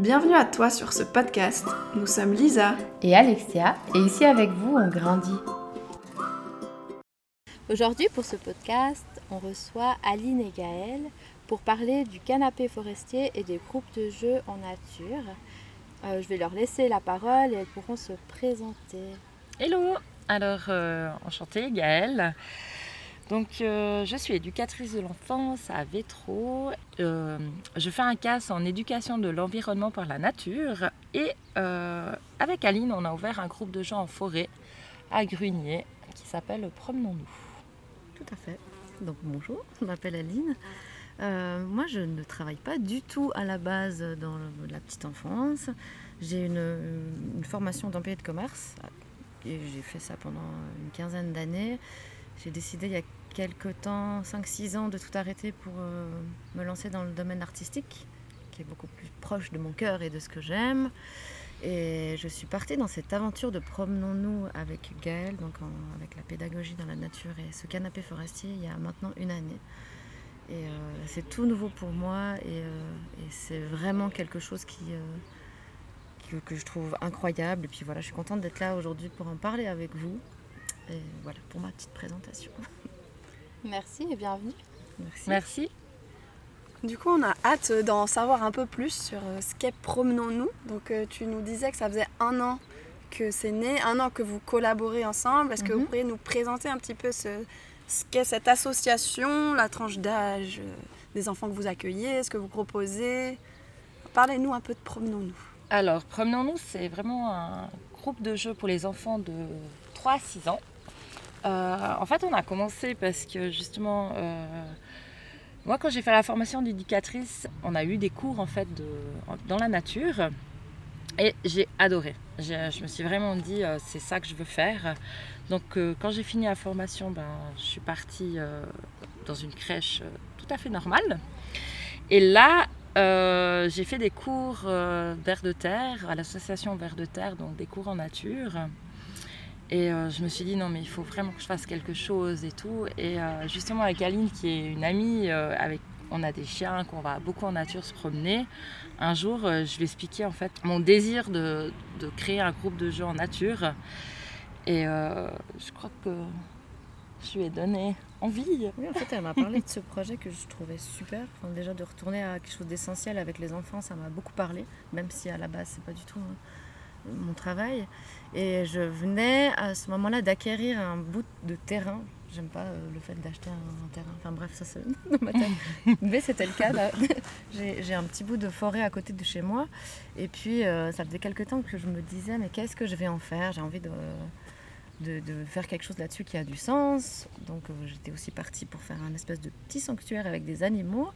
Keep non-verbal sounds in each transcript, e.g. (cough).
Bienvenue à toi sur ce podcast. Nous sommes Lisa et Alexia et ici avec vous on grandit. Aujourd'hui pour ce podcast, on reçoit Aline et Gaëlle pour parler du canapé forestier et des groupes de jeux en nature. Euh, je vais leur laisser la parole et elles pourront se présenter. Hello Alors, euh, enchantée, Gaëlle. Donc, euh, je suis éducatrice de l'enfance à Vétro. Euh, je fais un casse en éducation de l'environnement par la nature. Et euh, avec Aline, on a ouvert un groupe de gens en forêt à Grunier qui s'appelle Promenons-nous. Tout à fait. Donc, bonjour, je m'appelle Aline. moi, je ne travaille pas du tout à la base dans la petite enfance. J'ai une, une, formation d'employé de commerce et j'ai fait ça pendant une quinzaine d'années. J'ai décidé il y a quelques temps, 5-6 ans, de tout arrêter pour euh, me lancer dans le domaine artistique, qui est beaucoup plus proche de mon cœur et de ce que j'aime. Et je suis partie dans cette aventure de promenons-nous avec Gaël, donc avec la pédagogie dans la nature et ce canapé forestier il y a maintenant une année. Et euh, c'est tout nouveau pour moi et, euh, c'est vraiment quelque chose qui, que je trouve incroyable. Et puis voilà, je suis contente d'être là aujourd'hui pour en parler avec vous. Et voilà pour ma petite présentation. (laughs) Merci et bienvenue. Merci. Merci. Du coup, on a hâte d'en savoir un peu plus sur euh, ce qu'est Promenons-nous. Donc, euh, tu nous disais que ça faisait un an que c'est né, un an que vous collaborez ensemble. Est-ce que vous mhm. pourriez nous présenter un petit peu ce, ce qu'est cette association, la tranche d'âge euh, des enfants que vous accueillez, ce que vous proposez? Parlez-nous un peu de Promenons-nous. Alors, Promenons-nous, c'est vraiment un groupe de jeux pour les enfants de 3 à 6 ans. Euh, en fait, on a commencé parce que justement, euh, moi, quand j'ai fait la formation d'éducatrice, on a eu des cours en fait dans la nature et j'ai adoré. Je me suis vraiment dit, euh, c'est ça que je veux faire. Donc, quand j'ai fini la formation, ben, je suis partie dans une crèche tout à fait normale. Et là, j'ai fait des cours Vert de Terre à l'association Vert de Terre, donc des cours en nature. Et euh, je me suis dit, non, mais il faut vraiment que je fasse quelque chose et tout. Et euh, justement, avec Aline, qui est une amie, euh, avec, on a des chiens, qu'on va beaucoup en nature se promener. Un jour, je lui ai expliqué en fait mon désir de, de, créer un groupe de jeux en nature. Et je crois que je lui ai donné envie. Oui, en fait, elle m'a parlé de ce projet que je trouvais super. déjà, de retourner à quelque chose d'essentiel avec les enfants, ça m'a beaucoup parlé, même si à la base, c'est pas du tout. Hein, mon travail. Et je venais à ce moment-là d'acquérir un bout de terrain. J'aime pas euh, le fait d'acheter un, terrain. Enfin bref, ça c'est (laughs) dans ma tête. Mais c'était le cas. (laughs) J'ai un petit bout de forêt à côté de chez moi. Et puis euh, ça faisait quelques temps que je me disais, mais qu'est-ce que je vais en faire? J'ai envie de, faire quelque chose là-dessus qui a du sens. Donc euh, j'étais aussi partie pour faire un espèce de petit sanctuaire avec des animaux.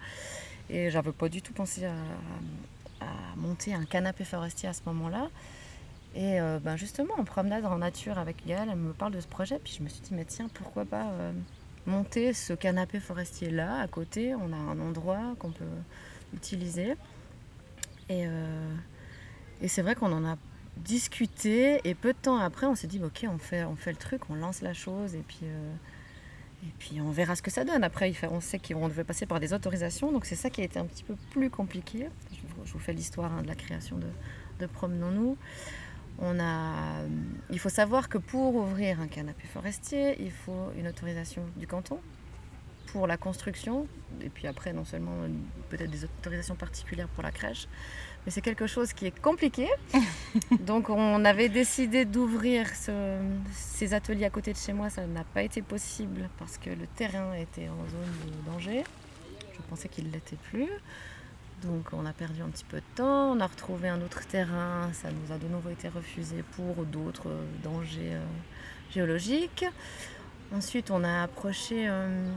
Et j'avais pas du tout pensé à monter un canapé forestier à ce moment-là. Et euh, ben justement, en promenade en nature avec Gaëlle, elle me parle de ce projet. Puis je me suis dit, mais tiens, pourquoi pas euh, monter ce canapé forestier là, à côté On a un endroit qu'on peut utiliser. Et, euh, et c'est vrai qu'on en a discuté. Et peu de temps après, on s'est dit, ok, on fait, on fait le truc, on lance la chose. Et puis, et puis on verra ce que ça donne. Après, on sait qu'on devait passer par des autorisations. Donc c'est ça qui a été un petit peu plus compliqué. Je vous fais l'histoire hein, de la création de, de Promenons-nous. On a, il faut savoir que pour ouvrir un canapé forestier, il faut une autorisation du canton pour la construction, et puis après non seulement peut-être des autorisations particulières pour la crèche, mais c'est quelque chose qui est compliqué. (laughs) Donc on avait décidé d'ouvrir ces ateliers à côté de chez moi, ça n'a pas été possible parce que le terrain était en zone de danger. Je pensais qu'il ne l'était plus. Donc on a perdu un petit peu de temps, on a retrouvé un autre terrain, ça nous a de nouveau été refusé pour d'autres euh, dangers euh, géologiques. Ensuite on a approché euh,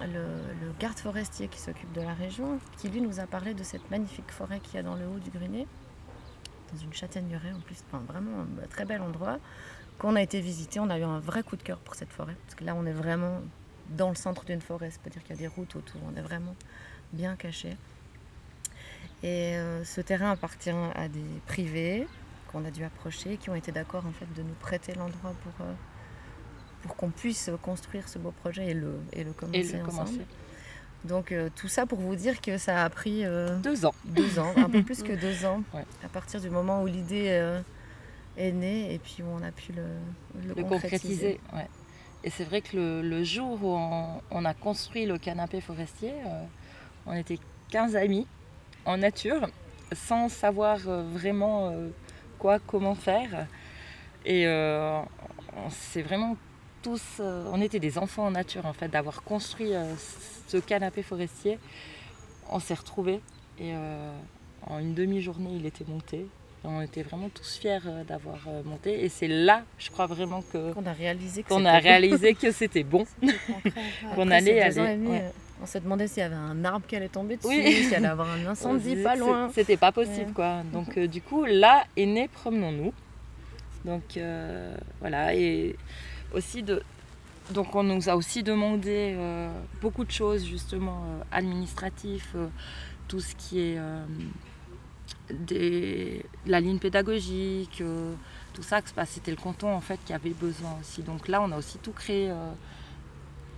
le, garde forestier qui s'occupe de la région, qui lui nous a parlé de cette magnifique forêt qu'il y a dans le haut du Grenier, dans une châtaigneraie en plus, vraiment un très bel endroit, qu'on a été visiter, on a eu un vrai coup de cœur pour cette forêt, parce que là on est vraiment dans le centre d'une forêt, c'est-à-dire qu'il y a des routes autour, on est vraiment bien caché. Et euh, ce terrain appartient à des privés qu'on a dû approcher, qui ont été d'accord en fait de nous prêter l'endroit pour, euh, pour qu'on puisse construire ce beau projet et le, et le commencer ensemble. Donc euh, tout ça pour vous dire que ça a pris Deux ans. deux ans, un peu (laughs) plus que deux ans, Ouais. à partir du moment où l'idée est née et puis où on a pu le, le le concrétiser. ouais. Et c'est vrai que le, le jour où on, on a construit le canapé forestier, on était 15 amis en nature, sans savoir euh, vraiment euh, quoi, comment faire. Et euh, on s'est vraiment tous, euh, on était des enfants en nature en fait, d'avoir construit ce canapé forestier. On s'est retrouvés et euh, en une demi-journée, il était monté. On était vraiment tous fiers d'avoir monté. Et c'est là, je crois vraiment que qu'on a réalisé que qu'on c'était a bon. réalisé que (laughs) c'était bon, (laughs) qu'on allait aller. On se demandait s'il y avait un arbre qui allait tomber dessus, Oui. s'il allait avoir un (laughs) incendie pas loin. C'était pas possible Ouais. quoi. (laughs) Donc euh, du coup là est né Promenons-nous. Donc euh, voilà et aussi de donc on nous a aussi demandé euh, beaucoup de choses justement administratifs, tout ce qui est des, la ligne pédagogique, tout ça, que c'était le canton en fait qui avait besoin aussi. Donc là on a aussi tout créé.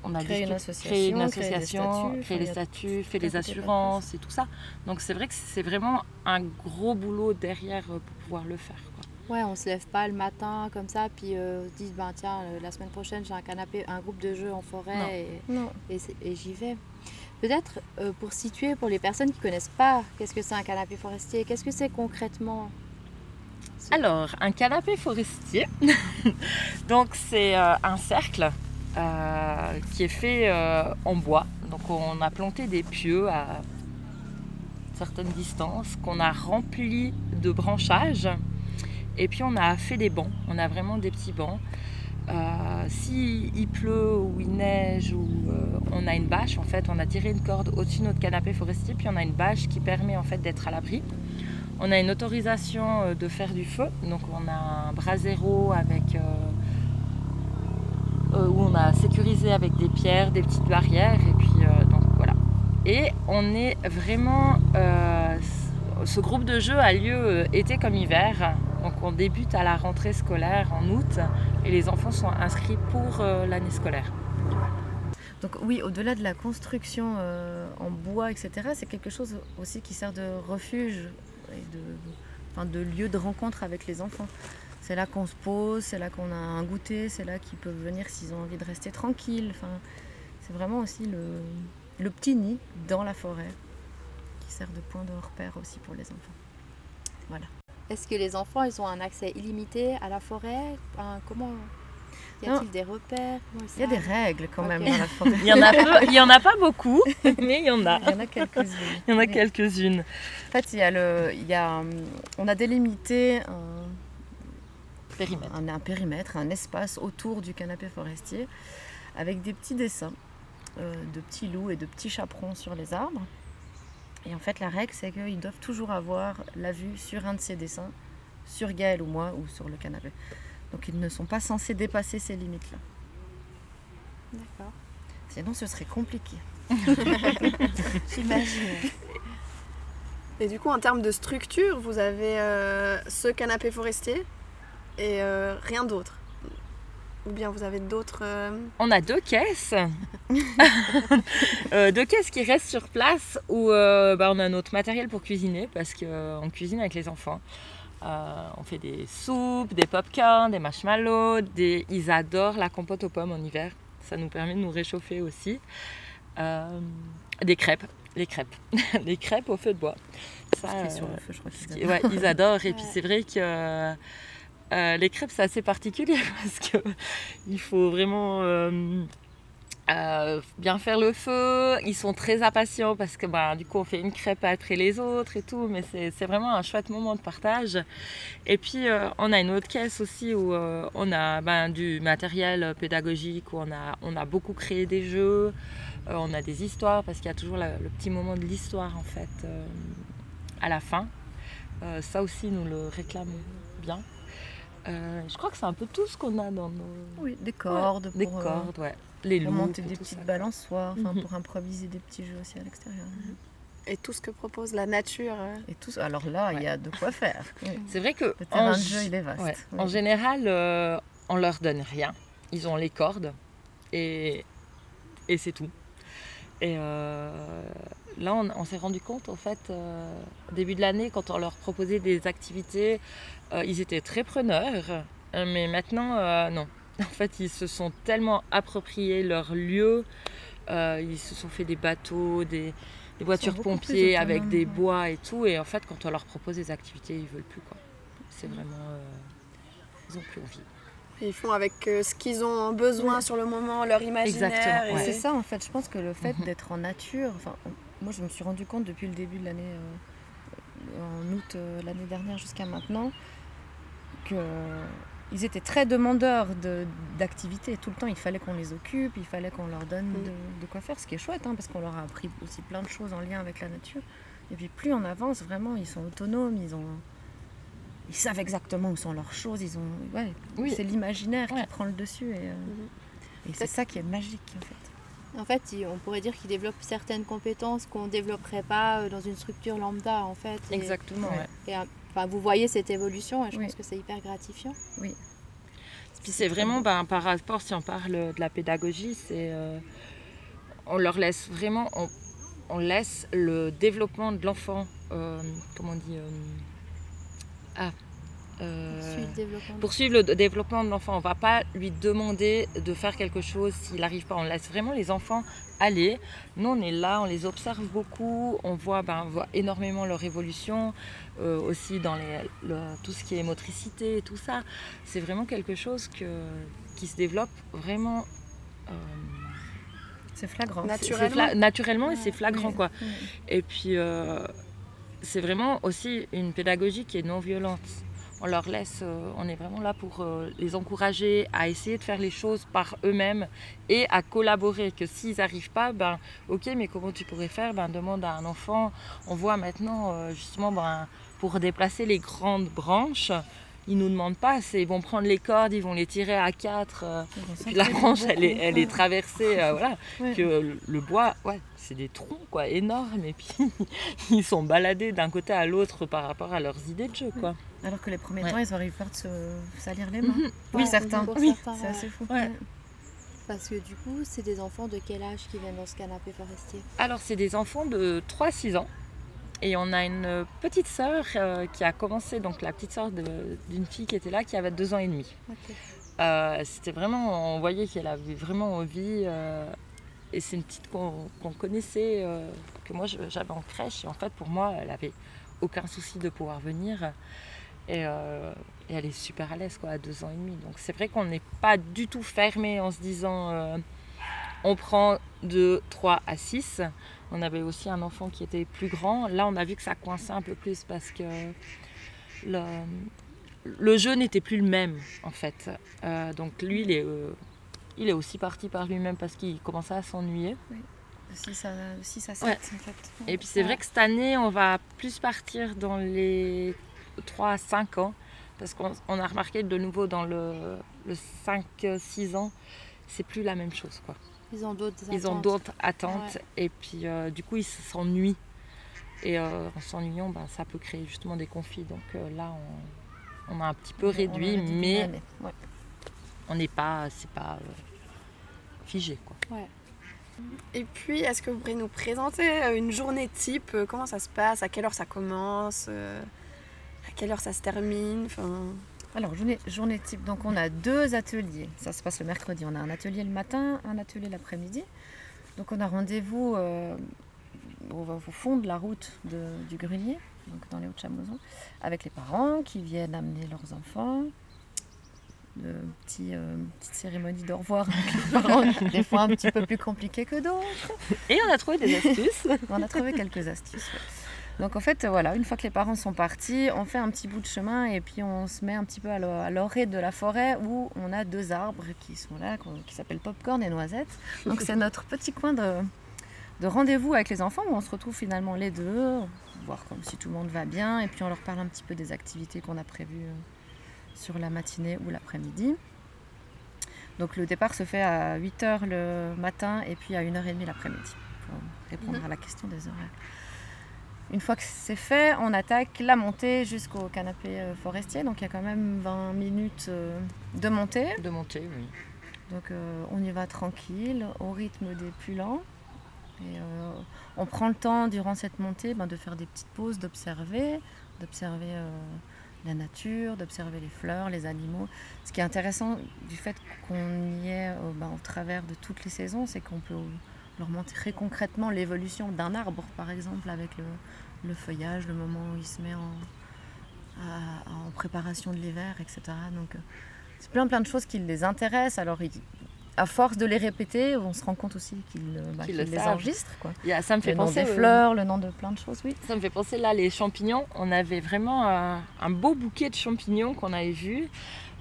On a une créé une association, créer créer enfin, les statuts, fait les assurances et tout ça. Donc c'est vrai que c'est vraiment un gros boulot derrière euh, pour pouvoir le faire. quoi. Ouais, on se lève pas le matin comme ça, puis euh, on se dit, ben, tiens, euh, la semaine prochaine, j'ai un canapé, un groupe de jeux en forêt et, Non. et, j'y vais. Peut-être euh, pour situer, pour les personnes qui connaissent pas, qu'est-ce que c'est un canapé forestier? Qu'est-ce que c'est concrètement? Alors, un canapé forestier, (laughs) donc c'est euh, un cercle euh, qui est fait euh, en bois. Donc on a planté des pieux à certaines distances, qu'on a rempli de branchages, et puis on a fait des bancs. On a vraiment des petits bancs. Euh, si il pleut ou il neige ou euh, on a une bâche, en fait, on a tiré une corde au-dessus de notre canapé forestier, puis on a une bâche qui permet en fait d'être à l'abri. On a une autorisation de faire du feu, donc on a un brasero avec où on a sécurisé avec des pierres, des petites barrières, et puis euh, donc voilà. Et on est vraiment, euh, ce groupe de jeu a lieu euh, été comme hiver, donc on débute à la rentrée scolaire en août, et les enfants sont inscrits pour euh, l'année scolaire. Donc oui, au-delà de la construction euh, en bois, etc., c'est quelque chose aussi qui sert de refuge et de lieu de rencontre avec les enfants. C'est là qu'on se pose, c'est là qu'on a un goûter, c'est là qu'ils peuvent venir s'ils ont envie de rester tranquilles. Enfin, c'est vraiment aussi le, le petit nid dans la forêt qui sert de point de repère aussi pour les enfants. Est-ce que les enfants, ils ont un accès illimité à la forêt? Comment? Y a-t-il des repères? Il y a des règles quand même dans la (laughs) forêt. Il y en a, peu- il y en a pas beaucoup, (laughs) mais il y en a. Il y en a quelques-unes. Il y en a Oui. quelques-unes. En fait, il y a le, il y a, hum, on a délimité un, Périmètre. un, un périmètre, un espace autour du canapé forestier avec des petits dessins euh, de petits loups et de petits chaperons sur les arbres. Et en fait, la règle, c'est qu'ils doivent toujours avoir la vue sur un de ces dessins, sur Gaël ou moi, ou sur le canapé. Donc, ils ne sont pas censés dépasser ces limites-là. D'accord. Sinon, ce serait compliqué. (laughs) J'imagine. (laughs) Et du coup, en termes de structure, vous avez euh, ce canapé forestier et euh, rien d'autre. Ou bien vous avez d'autres. euh, On a deux caisses. (laughs) Euh, deux caisses qui restent sur place où euh, bah, on a notre matériel pour cuisiner parce qu'on cuisine avec les enfants. Euh, on fait des soupes, des popcorn, des marshmallows. Des... Ils adorent la compote aux pommes en hiver. Ça nous permet de nous réchauffer aussi. Euh, des crêpes. Les crêpes. (laughs) les crêpes au feu de bois. Ça, sur le feu, je crois ouais, ils adorent. Et puis c'est vrai que euh, les crêpes, c'est assez particulier (laughs) parce que il faut vraiment euh, euh, bien faire le feu. Ils sont très impatients parce que bah, du coup, on fait une crêpe après les autres et tout. Mais c'est vraiment un chouette moment de partage. Et puis, on a une autre caisse aussi où on a ben, du matériel pédagogique, où on a, beaucoup créé des jeux. On a des histoires parce qu'il y a toujours le petit moment de l'histoire en fait à la fin. Ça aussi, nous le réclamons bien. Euh, je crois que c'est un peu tout ce qu'on a dans nos Oui, des cordes, des pour, euh, cordes, ouais. Les pour monter des petites ça. balançoires, enfin, Mhm. pour improviser des petits jeux aussi à l'extérieur. et tout ce que propose la nature. euh. Et tout. Alors là, il y a de quoi faire. (laughs) Oui. C'est vrai que Le terrain en, de jeu, il est vaste. ouais, Oui. en général, euh, on leur donne rien. Ils ont les cordes et, et c'est tout. Et euh, là, on, on s'est rendu compte, en fait, euh, au début de l'année, quand on leur proposait des activités, euh, ils étaient très preneurs. Euh, mais maintenant, euh, non. (laughs) En fait, ils se sont tellement appropriés leur lieu. euh, ils se sont fait des bateaux, des, des voitures pompiers avec des ouais. bois et tout. Et en fait, quand on leur propose des activités, ils veulent plus. quoi. C'est vraiment. euh, ils ont plus envie. Ils font avec euh, ce qu'ils ont besoin sur le moment, leur imaginaire. Exactement, et- ouais. C'est ça en fait, je pense que le fait d'être en nature, enfin, moi je me suis rendu compte depuis le début de l'année, euh, en août euh, l'année dernière jusqu'à maintenant, que ils étaient très demandeurs de- d'activités. Tout le temps, il fallait qu'on les occupe, il fallait qu'on leur donne Mhm. de, de quoi faire, ce qui est chouette, hein, parce qu'on leur a appris aussi plein de choses en lien avec la nature. Et puis plus on avance, vraiment, ils sont autonomes, ils ont... Ils savent exactement où sont leurs choses, ils ont... Ouais, Oui. c'est l'imaginaire qui Ouais. prend le dessus. Et, euh, et c'est ça qui est magique, en fait. En fait, on pourrait dire qu'ils développent certaines compétences qu'on ne développerait pas euh, dans une structure lambda, en fait. Exactement, Ouais. ouais. Et, euh, enfin, vous voyez cette évolution et je Oui. pense que c'est hyper gratifiant. Puis c'est vraiment ben, par rapport, si on parle de la pédagogie, c'est euh, on leur laisse vraiment, on, on laisse le développement de l'enfant, euh, comment on dit, euh, ah, euh, développement. poursuivre le développement de l'enfant. On va pas lui demander de faire quelque chose s'il n'arrive pas. On laisse vraiment les enfants aller. Nous, on est là, on les observe beaucoup. On voit, ben, on voit énormément leur évolution, euh, aussi dans les, le- tout ce qui est motricité et tout ça. C'est vraiment quelque chose que, qui se développe vraiment euh, C'est flagrant. Nat- c'est- c'est Naturellement. fla- naturellement et c'est flagrant. Quoi. Et puis, euh, c'est vraiment aussi une pédagogie qui est non violente. On leur laisse, euh, on est vraiment là pour euh, les encourager à essayer de faire les choses par eux-mêmes et à collaborer. Que s'ils n'arrivent pas, ben ok, mais comment tu pourrais faire? Ben demande à un enfant. On voit maintenant euh, justement ben, pour déplacer les grandes branches. Ils nous demandent pas, c'est ils vont prendre les cordes, ils vont les tirer à quatre. puis la branche, elle est, elle est traversée, voilà. Ouais. Que le- le bois, ouais, c'est des troncs, quoi, énormes. Et puis, (laughs) ils sont baladés d'un côté à l'autre par rapport à leurs idées de jeu, quoi. Alors que les premiers Ouais. temps, ils auraient eu peur de se salir les mains. Mhm. Oui, Ouais, certains. Oui, C'est assez fou. Ouais. Parce que du coup, c'est des enfants de quel âge qui viennent dans ce canapé forestier? Alors, c'est des enfants de 3-6 ans. Et on a une petite sœur euh, qui a commencé, donc la petite sœur d'une fille qui était là, qui avait 2 ans et demi. Euh, C'était vraiment, on voyait qu'elle avait vraiment envie. euh, et c'est une petite qu'on connaissait, euh, que moi j'avais en crèche. Et en fait, pour moi, elle avait aucun souci de pouvoir venir. Et, euh, et elle est super à l'aise quoi, à deux ans et demi. Donc c'est vrai qu'on n'est pas du tout fermé en se disant euh, on prend de 3 à 6. On avait aussi un enfant qui était plus grand. Là, on a vu que ça coinçait un peu plus parce que le, le jeu n'était plus le même en fait. Euh, donc lui, il est, il est aussi parti par lui-même parce qu'il commençait à s'ennuyer. De 6 à, de six à 7, Ouais. en fait. Et puis c'est vrai que cette année, on va plus partir dans les 3 à 5 ans. Parce qu'on on a remarqué de nouveau dans le, le 5-6 ans, c'est plus la même chose. Quoi. Ils ont d'autres Ils ont attentes. d'autres attentes et puis euh, du coup ils s'ennuient. Et euh, en s'ennuyant, ben, ça peut créer justement des conflits. Donc euh, là, on, on a un petit peu réduit, mais. Ouais. on n'est pas, c'est pas figé. Quoi. Et puis, est-ce que vous pourriez nous présenter une journée type? Comment ça se passe? À quelle heure ça commence? Quelle heure ça se termine enfin... Alors, journée, journée type, donc on a deux ateliers. Ça se passe le mercredi. On a un atelier le matin, un atelier l'après-midi. Donc, on a rendez-vous euh, au, au fond de la route de- du grenier, donc dans les Hauts-de-Chamoison, avec les parents qui viennent amener leurs enfants. De petits, euh, petite cérémonie d'au revoir avec les (laughs) parents, des fois un petit peu plus compliqué que d'autres. Et on a trouvé des astuces. On a trouvé quelques astuces. ouais. Donc en fait, voilà, une fois que les parents sont partis, on fait un petit bout de chemin et puis on se met un petit peu à l'o- à l'orée de la forêt où on a deux arbres qui sont là, qui s'appellent Popcorn et Noisette. Donc c'est notre petit coin de, de rendez-vous avec les enfants où on se retrouve finalement les deux, voir comme si tout le monde va bien et puis on leur parle un petit peu des activités qu'on a prévues euh, sur la matinée ou l'après-midi. Donc le départ se fait à 8h le matin et puis à 1h30 l'après-midi pour répondre à la question des horaires. Une fois que c'est fait, on attaque la montée jusqu'au canapé euh, forestier. Donc il y a quand même 20 minutes euh, de montée. De monter, oui. Donc euh, on y va tranquille, au rythme des plus lents. Et euh, on prend le temps durant cette montée ben, de faire des petites pauses, d'observer, d'observer euh, la nature, d'observer les fleurs, les animaux. Ce qui est intéressant du fait qu'on y est ben, au travers de toutes les saisons, c'est qu'on peut leur montrer concrètement l'évolution d'un arbre, par exemple, avec le, le, feuillage, le moment où il se met en, à- en préparation de l'hiver, etc. Donc, euh, c'est plein plein de choses qui les intéressent. Alors, ils- à force de les répéter, on se rend compte aussi qu'ils euh, bah, le les savent. enregistrent. Quoi. Ça me fait Le nom penser des euh, fleurs, le nom de plein de choses, oui. Ça me fait penser là, les champignons. On avait vraiment euh, un beau bouquet de champignons qu'on avait vu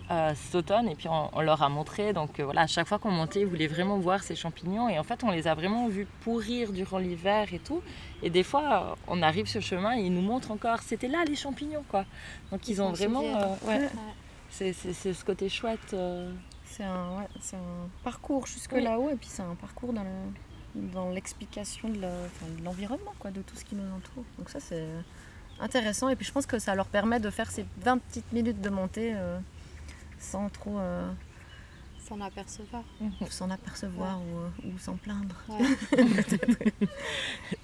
euh, cet automne et puis on, on leur a montré. Donc euh, voilà, à chaque fois qu'on montait, ils voulaient vraiment voir ces champignons et en fait, on les a vraiment vus pourrir durant l'hiver et tout. Et des fois, euh, on arrive sur le chemin et ils nous montrent encore, c'était là les champignons quoi. Donc ils, Ils ont vraiment. souviennent. euh, ouais, Ouais. c'est, ce côté chouette. C'est un, ouais, un parcours jusque Oui. là-haut et puis c'est un parcours dans, le- dans l'explication de, la- enfin, de l'environnement, quoi, de tout ce qui nous entoure. Donc ça c'est intéressant et puis je pense que ça leur permet de faire ces 20 petites minutes de montée sans trop euh, S'en apercevoir. (laughs) s'en apercevoir ou, euh, ou s'en plaindre. Ouais.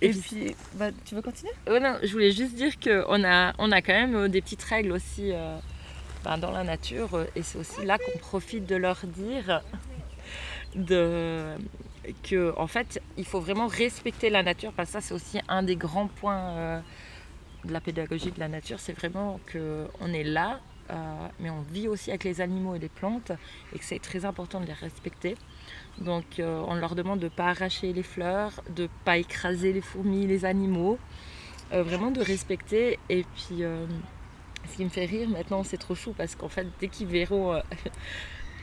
Et, Et puis, bah, tu veux continuer? Ouais, non, je voulais juste dire qu'on a, on a quand même euh, des petites règles aussi euh, ben, dans la nature et c'est aussi là qu'on profite de leur dire de, que en fait il faut vraiment respecter la nature parce que ça c'est aussi un des grands points euh, de la pédagogie de la nature c'est vraiment qu'on est là euh, mais on vit aussi avec les animaux et les plantes et que c'est très important de les respecter. Donc euh, on leur demande de ne pas arracher les fleurs, de ne pas écraser les fourmis, les animaux, euh, vraiment de respecter. Et puis ce qui me fait rire maintenant, c'est trop chou parce qu'en fait dès qu'ils verront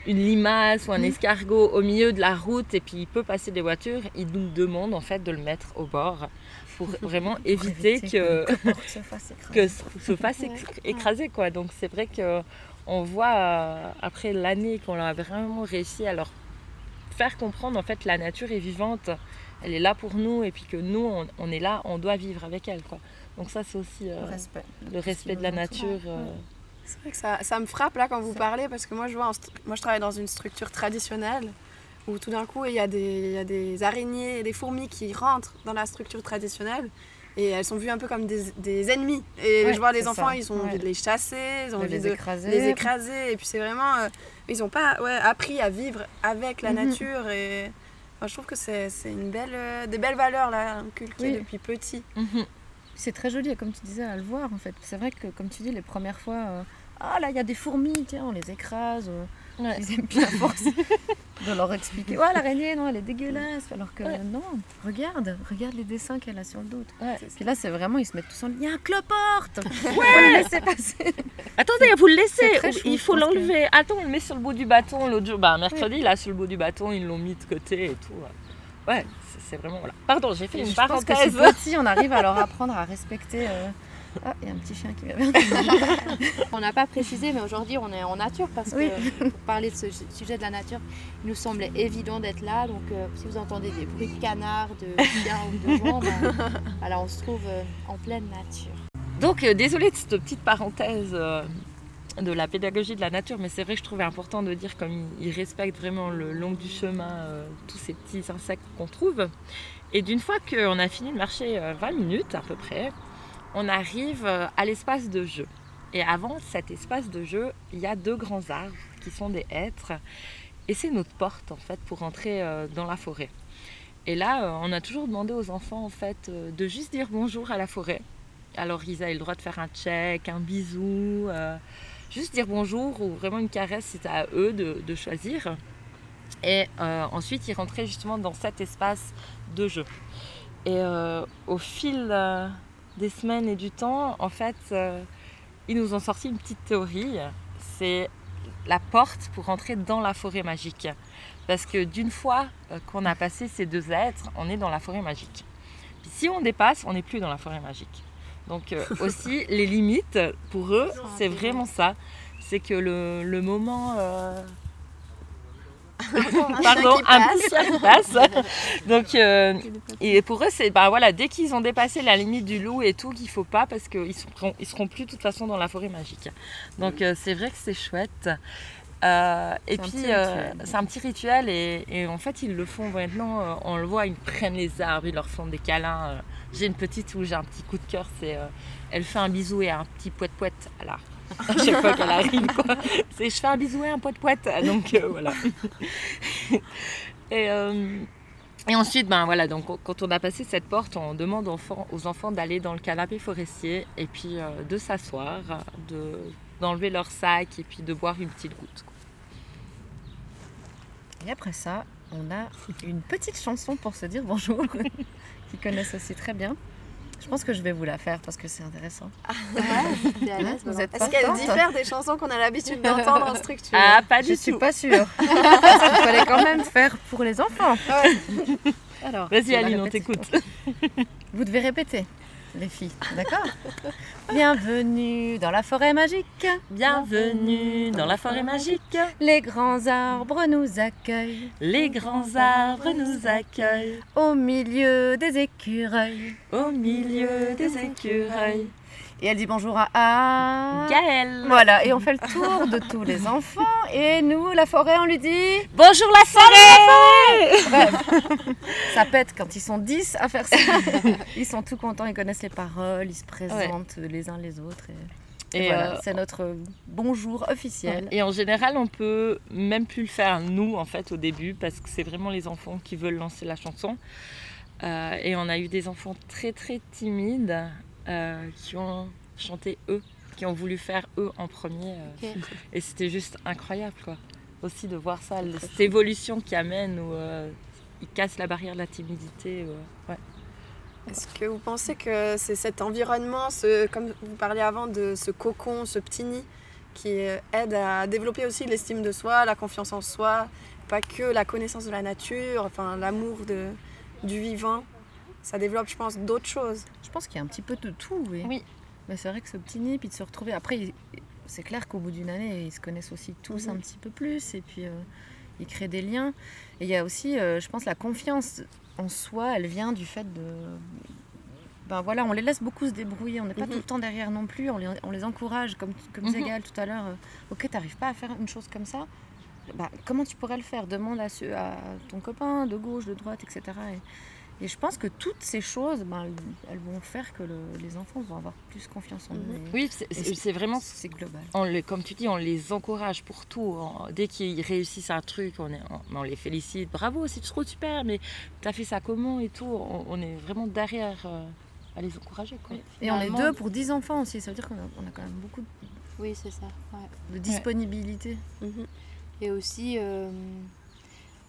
une limace ou un escargot au milieu de la route et puis il peut passer des voitures, ils nous demandent en fait de le mettre au bord pour vraiment Pour éviter que que se (laughs) fasse écraser. que se se fasse Ouais. éc- écraser quoi. Donc c'est vrai que on voit euh, après l'année qu'on a vraiment réussi à leur faire comprendre en fait la nature est vivante, elle est là pour nous et puis que nous on, on est là, on doit vivre avec elle quoi. Donc ça c'est aussi euh, Le respect. le respect de la nature. euh, C'est vrai que ça, ça me frappe là quand vous parlez parce que moi je vois, moi je travaille dans une structure traditionnelle où tout d'un coup il y, a des- il y a des araignées et des fourmis qui rentrent dans la structure traditionnelle et elles sont vues un peu comme des, des ennemis. Et Ouais, je vois les enfants, ça. ils ont Ouais. envie de les chasser, ils ont De envie les de écraser. les écraser et puis c'est vraiment, euh, ils n'ont pas ouais, appris à vivre avec la Mhm. nature et je trouve que c'est une belle, euh, des belles valeurs là inculquées Oui. depuis petit. mhm. C'est très joli, comme tu disais, à le voir en fait. C'est vrai que, comme tu dis, les premières fois, euh, ah là, il y a des fourmis, tiens, on les écrase. Ouais. Ils aiment bien force (laughs) de leur expliquer. Ouais, l'araignée, non, elle est dégueulasse. Alors que Ouais. non, regarde, regarde les dessins qu'elle a sur le dos. Ouais. Puis là, c'est vraiment, ils se mettent tous en Il y a un cloporte Ouais laissez passer Attendez, vous le laissez, chou, il faut que- l'enlever. Attends, on le met sur le bout du bâton l'autre jour. Bah mercredi là sur le bout du bâton, ils l'ont mis de côté et tout. Ouais, c'est- vraiment voilà. Pardon, j'ai fait Et une je pense que parenthèse. ces petits, on arrive à leur apprendre à respecter. euh, Ah, il y a un petit chien qui vient. (laughs) On n'a pas précisé, mais aujourd'hui on est en nature parce que pour parler de ce su- sujet de la nature, il nous semblait évident d'être là. Donc euh, si vous entendez des bruits de canards, de chiens ou de gens, (laughs) ben, voilà, on se trouve euh, en pleine nature. Donc, euh, désolée de cette petite parenthèse euh, de la pédagogie de la nature, mais c'est vrai que je trouvais important de dire comme ils, respectent vraiment le long du chemin euh, tous ces petits insectes qu'on trouve. Et d'une fois qu'on a fini de marcher euh, 20 minutes à peu près, on arrive euh, à l'espace de jeu. Et avant cet espace de jeu, il y a deux grands arbres qui sont des hêtres. Et c'est notre porte en fait pour entrer euh, dans la forêt. Et là, euh, on a toujours demandé aux enfants en fait de juste dire bonjour à la forêt. Alors ils avaient le droit de faire un check, un bisou, juste dire bonjour ou vraiment une caresse, c'était à eux de, choisir. Et ensuite ils rentraient justement dans cet espace de jeu. Et au fil des semaines et du temps, en fait, euh, ils nous ont sorti une petite théorie. C'est la porte pour entrer dans la forêt magique. Parce que d'une fois euh, qu'on a passé ces deux êtres, on est dans la forêt magique. Puis si on dépasse, on n'est plus dans la forêt magique. Donc euh, (laughs) aussi, les limites, pour eux, c'est vraiment ça. C'est que le, le moment... euh, Pardon, un chien qui passe. Donc, euh, et pour eux, c'est bah voilà, dès qu'ils ont dépassé la limite du loup et tout, qu'il faut pas parce qu'ils seront, ils seront plus de toute façon dans la forêt magique. Donc, euh, c'est vrai que c'est chouette. Euh, et puis, euh, c'est un petit rituel. Et, et en fait, ils le font maintenant. euh, on le voit, ils prennent les arbres, ils leur font des câlins. J'ai une petite où j'ai un petit coup de cœur. C'est, elle fait un bisou et un petit poète-poète à l'arbre. À chaque fois qu'elle arrive, quoi. C'est je fais un bisou et un poète-poète. Donc euh, voilà. et, euh, ensuite, ben voilà, donc quand on a passé cette porte, on demande aux enfants, d'aller dans le canapé forestier et puis euh, de s'asseoir, de, d'enlever leur sac et puis de boire une petite goutte. Et après ça, on a une petite chanson pour se dire bonjour, (laughs) qu'ils connaissent aussi très bien. Je pense que je vais vous la faire parce que c'est intéressant. Ouais, à Vous voilà. êtes Est-ce qu'elle partante diffère des chansons qu'on a l'habitude d'entendre en structure Ah, pas Je du suis tout. pas sûre. (laughs) Parce qu'il fallait quand même faire pour les enfants. Ouais. Alors, Vas-y Aline, on t'écoute. Vous devez répéter, les filles, d'accord (laughs) Bienvenue dans la forêt magique. Bienvenue dans la forêt magique. Les grands arbres nous accueillent Les grands arbres nous accueillent au milieu des écureuils. au milieu des écureuils. Et elle dit bonjour à A. Gaëlle. Voilà, et on fait le tour de tous les enfants. Et nous, la forêt, on lui dit Bonjour la forêt. Bref, ça pète quand ils sont 10 à faire ça. Ils sont tout contents, ils connaissent les paroles, ils se présentent les uns les autres. Et, et Et, voilà, euh, c'est notre bonjour officiel. Et en général, on peut même plus le faire nous en fait au début parce que c'est vraiment les enfants qui veulent lancer la chanson. Euh, et on a eu des enfants très très timides euh, qui ont chanté eux, qui ont voulu faire eux en premier. euh. (laughs) Et c'était juste incroyable quoi. Aussi de voir ça, cette évolution qui amène où euh, ils cassent la barrière de la timidité. ouais. Est-ce que vous pensez que c'est cet environnement, ce, comme vous parliez avant, de ce cocon, ce petit nid, qui aide à développer aussi l'estime de soi, la confiance en soi, pas que la connaissance de la nature, enfin l'amour du vivant? Ça développe, je pense, d'autres choses. Je pense qu'il y a un petit peu de tout, oui. Oui. Mais c'est vrai que ce petit nid, puis de se retrouver. Après, c'est clair qu'au bout d'une année, ils se connaissent aussi tous Mhm. un petit peu plus, et puis euh, ils créent des liens. Et il y a aussi, euh, je pense, la confiance en soi, elle vient du fait de. Ben voilà, on les laisse beaucoup se débrouiller, on n'est pas Mhm. tout le temps derrière non plus, on les, on les encourage, comme, comme disait Mhm. Gaëlle tout à l'heure. euh, ok, t'arrives pas à faire une chose comme ça bah, comment tu pourrais le faire? Demande à, à ton copain de gauche, de droite, etc. Et, et je pense que toutes ces choses, ben, elles, vont faire que le- les enfants vont avoir plus confiance en eux. Oui, c'est- vraiment c'est global. on les, comme tu dis, on les encourage pour tout. On- dès qu'ils réussissent un truc, on, est- on- on les félicite. Bravo, c'est trop super, mais t'as fait ça comment et tout? On, on est vraiment derrière euh, à les encourager. Quoi. Et on est deux pour 10 enfants aussi, ça veut dire qu'on a, on a quand même beaucoup Oui, c'est ça. ouais. de disponibilité. Mhm. Et aussi euh,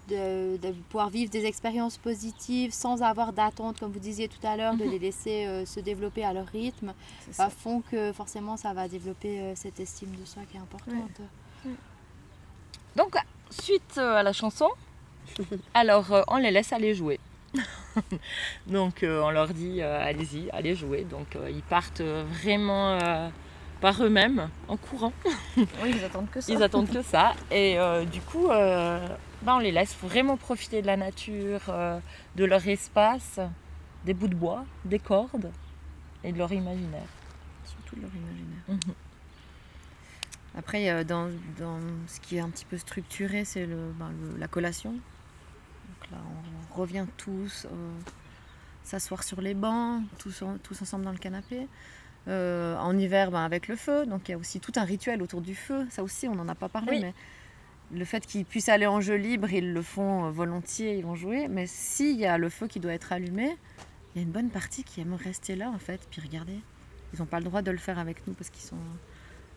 de, de pouvoir vivre des expériences positives sans avoir d'attente, comme vous disiez tout à l'heure, de les laisser euh, se développer à leur rythme, bah, ça. font que forcément ça va développer euh, cette estime de soi qui est importante. Donc, suite euh, à la chanson, (laughs) alors euh, on les laisse aller jouer. (laughs) Donc, euh, on leur dit euh, allez-y, allez jouer. Donc, euh, ils partent vraiment euh, par eux-mêmes, en courant. Oui, ils attendent que ça. Ils attendent que ça. Et euh, du coup, bah, on les laisse vraiment profiter de la nature, euh, de leur espace, des bouts de bois, des cordes et de leur imaginaire. Surtout leur imaginaire. Mhm. Après, euh, dans, dans ce qui est un petit peu structuré, c'est le, ben, le- la collation. Donc là, on revient tous euh, s'asseoir sur les bancs, tous, en- tous ensemble dans le canapé. Euh, en hiver, ben, avec le feu. Donc il y a aussi tout un rituel autour du feu. Ça aussi, on n'en a pas parlé, Oui. mais le fait qu'ils puissent aller en jeu libre, ils le font euh, volontiers, ils vont jouer. Mais s'il y a le feu qui doit être allumé, il y a une bonne partie qui aime rester là, en fait, puis regarder. Ils n'ont pas le droit de le faire avec nous parce qu'ils sont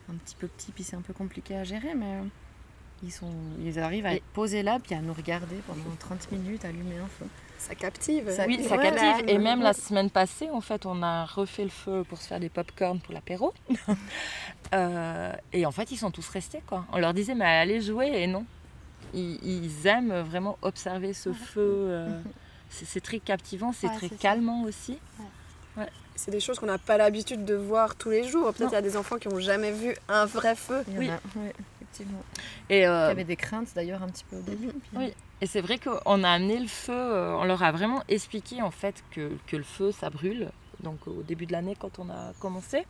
un petit peu petits, puis c'est un peu compliqué à gérer, mais euh, ils, sont, ils arrivent à Et- être posés là, puis à nous regarder pendant 30 minutes, allumer un feu. Ça captive. Ça- Oui, ça Ouais, captive. là, Et même la semaine passée, en fait, on a refait le feu pour se faire des pop-corn pour l'apéro. (laughs) Euh, et en fait, ils sont tous restés, quoi. On leur disait, mais allez jouer, et non. Ils, ils aiment vraiment observer ce feu. euh, (laughs) c'est très captivant, c'est Ouais, très ça. calmant aussi. C'est des choses qu'on n'a pas l'habitude de voir tous les jours. Peut-être il y a des enfants qui n'ont jamais vu un vrai feu. Oui. Effectivement. Et, Il euh, y avait des craintes d'ailleurs un petit peu au début. puis- Oui. Et c'est vrai qu'on a amené le feu, euh, on leur a vraiment expliqué en fait que, que le feu ça brûle, donc au début de l'année quand on a commencé.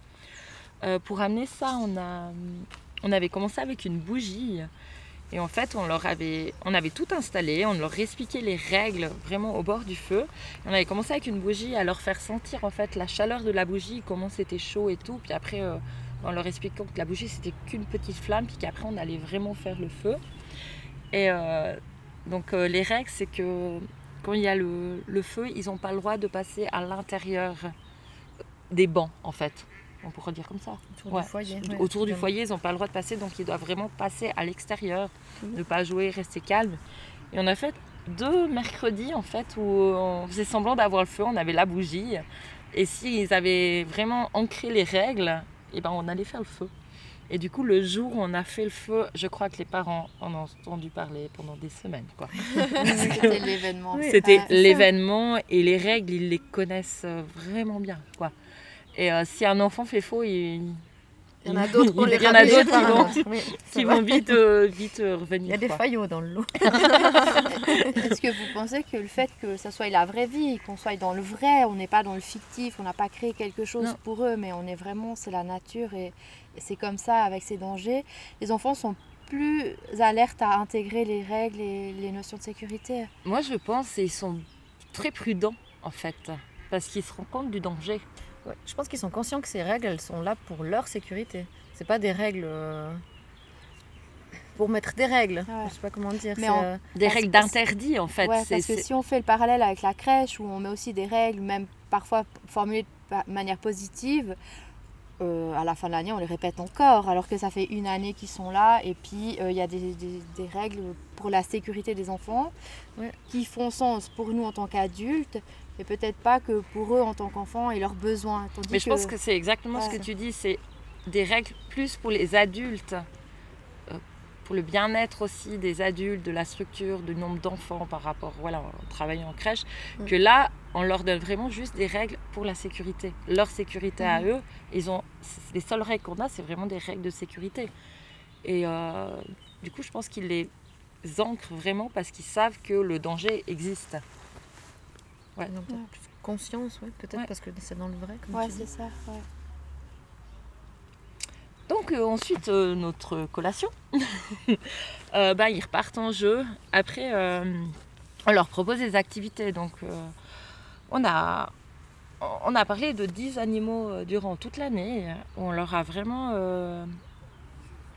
Euh, pour amener ça, on a, on avait commencé avec une bougie. Et en fait, on leur avait, on avait tout installé, on leur expliquait les règles vraiment au bord du feu. On avait commencé avec une bougie à leur faire sentir en fait la chaleur de la bougie, comment c'était chaud et tout. Puis après, euh, en leur expliquant que la bougie c'était qu'une petite flamme, puis qu'après on allait vraiment faire le feu. Et euh, donc euh, les règles, c'est que quand il y a le, le feu, ils n'ont pas le droit de passer à l'intérieur des bancs en fait on pourrait dire comme ça. Autour Ouais. du foyer. ouais, Autour du foyer, ils n'ont pas le droit de passer, donc ils doivent vraiment passer à l'extérieur, Mhm. ne pas jouer, rester calme. Et on a fait deux mercredis en fait où on faisait semblant d'avoir le feu, on avait la bougie. Et s'ils avaient vraiment ancré les règles, et ben on allait faire le feu. Et du coup, le jour où on a fait le feu, je crois que les parents en ont entendu parler pendant des semaines. quoi. (laughs) C'était l'événement. Oui. C'était Ouais. l'événement et les règles, ils les connaissent euh, vraiment bien. Quoi. Et euh, si un enfant fait faux, il, Il y en a d'autres pour il les y en a rattraper. d'autres qui vont, Oui, qui vont vite, euh, vite euh, revenir. Il y a des quoi. faillots dans le lot. (laughs) Est-ce que vous pensez que le fait que ça soit la vraie vie, qu'on soit dans le vrai, on n'est pas dans le fictif, on n'a pas créé quelque chose Non. pour eux, mais on est vraiment, c'est la nature et, et c'est comme ça avec ces dangers, les enfants sont plus alertes à intégrer les règles et les notions de sécurité? Moi, je pense qu'ils sont très prudents, en fait, parce qu'ils se rendent compte du danger. Ouais, Je pense qu'ils sont conscients que ces règles, elles sont là pour leur sécurité. C'est pas des règles euh, pour mettre des règles. Ouais. Je sais pas comment dire. Mais c'est, en- euh, Des règles d'interdit, en fait. Ouais, parce que si on fait le parallèle avec la crèche, où on met aussi des règles, même parfois formulées de manière positive, euh, à la fin de l'année, on les répète encore, alors que ça fait une année qu'ils sont là, et puis euh, il y a des, des- des règles pour la sécurité des enfants Ouais. qui font sens pour nous en tant qu'adultes, mais peut-être pas que pour eux en tant qu'enfants et leurs besoins. Tandis Mais je pense que c'est exactement ce que tu dis, c'est des règles plus pour les adultes, euh, pour le bien-être aussi des adultes, de la structure, du nombre d'enfants par rapport, voilà, travaille en crèche, Mm. que là, on leur donne vraiment juste des règles pour la sécurité, leur sécurité à eux. Ils ont, les seules règles qu'on a, c'est vraiment des règles de sécurité. Et euh, du coup, je pense qu'ils les ancrent vraiment parce qu'ils savent que le danger existe. Ouais. ils ont peut-être plus conscience, ouais, peut-être Ouais. parce que c'est dans le vrai. Comme Ouais, c'est ça. ouais. Donc euh, ensuite, euh, notre collation, (laughs) Euh, bah, ils repartent en jeu. Après, euh, on leur propose des activités. Donc euh, on, a, on a parlé de 10 animaux durant toute l'année. On leur a vraiment euh,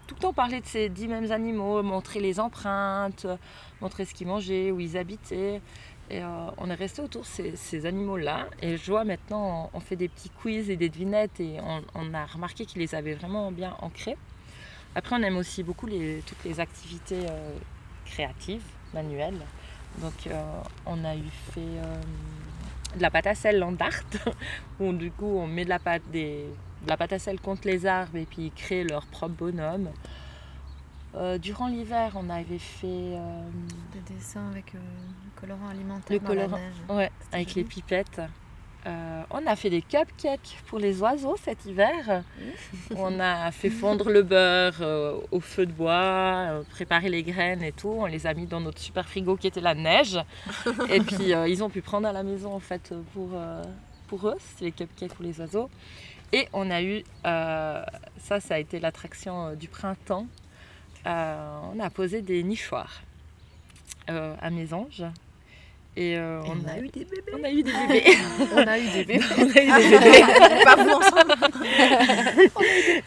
tout le temps parlé de ces 10 mêmes animaux, montrer les empreintes, montrer ce qu'ils mangeaient, où ils habitaient. Euh, on est resté autour de ces, animaux-là. Et je vois maintenant, on, fait des petits quiz et des devinettes et on, a remarqué qu'ils les avaient vraiment bien ancrés. Après, on aime aussi beaucoup les, toutes les activités euh, créatives, manuelles. Donc, euh, on a eu fait de la pâte à sel land art, (laughs) où du coup, on met de la pâte, de la pâte à sel contre les arbres et puis ils créent leur propre bonhomme. Durant l'hiver, on avait fait Des dessins avec colorant alimentaire Le dans colorant, la neige. Ouais, avec joli. les pipettes. Euh, on a fait des cupcakes pour les oiseaux cet hiver. on a fait fondre le beurre euh, au feu de bois, euh, préparé les graines et tout. On les a mis dans notre super frigo qui était la neige. et puis (laughs) euh, ils ont pu prendre à la maison en fait pour, pour eux. C'était les cupcakes pour les oiseaux. Et on a eu, ça, ça a été l'attraction du printemps. On a posé des nichoirs à Mésange. Et euh, Et on, a, eu des bébés. on a eu des (laughs) bébés. On a eu des bébés. (laughs) on a eu des bébés. (laughs) Pas vous ensemble.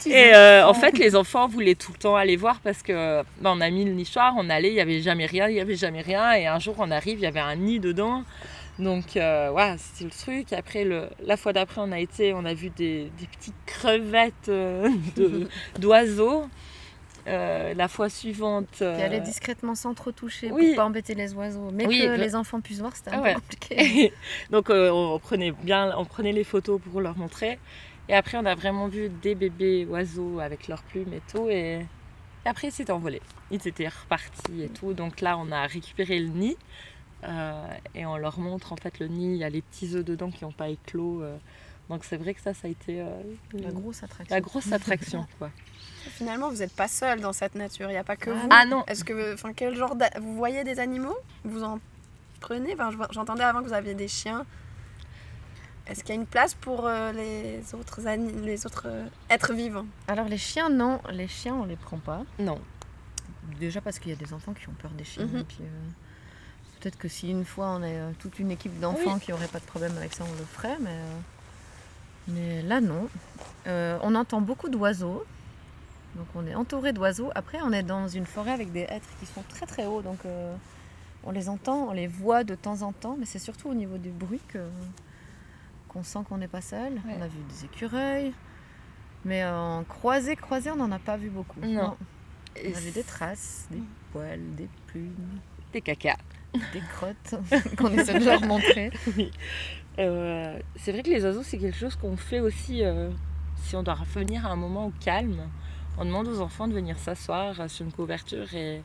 Et euh, en fait, les enfants voulaient tout le temps aller voir parce que bah, on a mis le nichoir, on allait, il n'y avait jamais rien, il n'y avait jamais rien. Et un jour, on arrive, il y avait un nid dedans. Donc, euh, ouais, c'était le truc. Après, le, la fois d'après, on a été, on a vu des, des petites crevettes euh, de- d'oiseaux. Euh, la fois suivante. Euh, allaient discrètement s'entretoucher oui. pour pas embêter les oiseaux. Mais Oui, que bah- les enfants puissent voir, c'était un Ah peu ouais. compliqué. (laughs) Donc euh, on prenait bien, on prenait les photos pour leur montrer. Et après on a vraiment vu des bébés oiseaux avec leurs plumes et tout. Et, et après ils s'étaient envolés. Ils étaient repartis et tout. Donc là on a récupéré le nid. euh, et on leur montre en fait le nid. Il y a les petits œufs dedans qui n'ont pas éclos. Donc c'est vrai que ça, ça a été euh, La grosse attraction. la grosse attraction. quoi. (laughs) Finalement, vous n'êtes pas seul dans cette nature. Il n'y a pas que Ah vous. Ah non Est-ce que, enfin, quel genre vous voyez des animaux? Vous en prenez? Enfin, j'entendais avant que vous aviez des chiens. Est-ce qu'il y a une place pour euh, les autres, ani- les autres euh, êtres vivants? Alors les chiens, non. Les chiens, on les prend pas. Non. Déjà parce qu'il y a des enfants qui ont peur des chiens. Mhm. et puis, euh, peut-être que si une fois on est toute une équipe d'enfants qui n'auraient pas de problème avec ça, on le ferait. Mais, euh, mais là, non. Euh, on entend beaucoup d'oiseaux. Donc on est entouré d'oiseaux. Après, on est dans une forêt avec des hêtres qui sont très très hauts. Donc euh, on les entend, on les voit de temps en temps. Mais c'est surtout au niveau du bruit que, qu'on sent qu'on n'est pas seul. Ouais. On a vu des écureuils. Mais en croisé, croisé, on n'en a pas vu beaucoup. Non. On a vu des traces, des poils, des plumes, Des caca. Des crottes (laughs) qu'on essaie de leur montrer. Euh, c'est vrai que les oiseaux, c'est quelque chose qu'on fait aussi euh, si on doit revenir à un moment au calme. On demande aux enfants de venir s'asseoir euh, sur une couverture et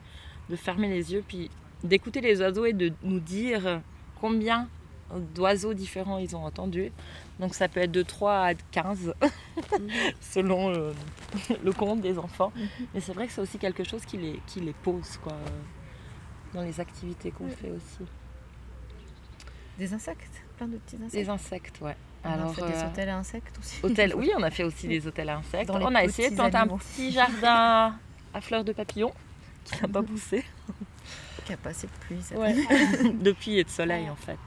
de fermer les yeux, puis d'écouter les oiseaux et de nous dire combien d'oiseaux différents ils ont entendus. Donc ça peut être de 3 à 15 (laughs) selon le compte des enfants. Mais c'est vrai que c'est aussi quelque chose qui les, qui les pose quoi, dans les activités qu'on fait aussi. Des insectes, plein de petits insectes. Des insectes, ouais. on a fait des euh, hôtels à insectes aussi. Hôtel, oui, on a fait aussi (laughs) des hôtels à insectes. On a essayé de planter un petit jardin à fleurs de papillon qui n'a pas (laughs) poussé Qui a pas assez de pluie. cette Ouais. (laughs) de pluie et de soleil en fait.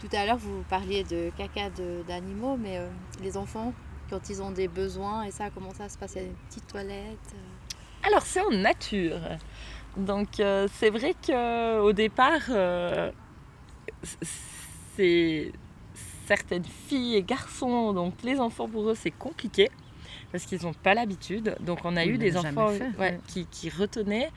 Tout à l'heure, vous parliez de caca d'animaux, mais euh, les enfants, quand ils ont des besoins, et ça, comment ça se passe? Il y a une petite toilette euh, Alors c'est en nature. Donc euh, c'est vrai qu'au départ, euh, c'est certaines filles et garçons, donc les enfants pour eux c'est compliqué parce qu'ils n'ont pas l'habitude. Donc on a Ils eu des enfants fait, ouais, ouais. qui, qui retenaient.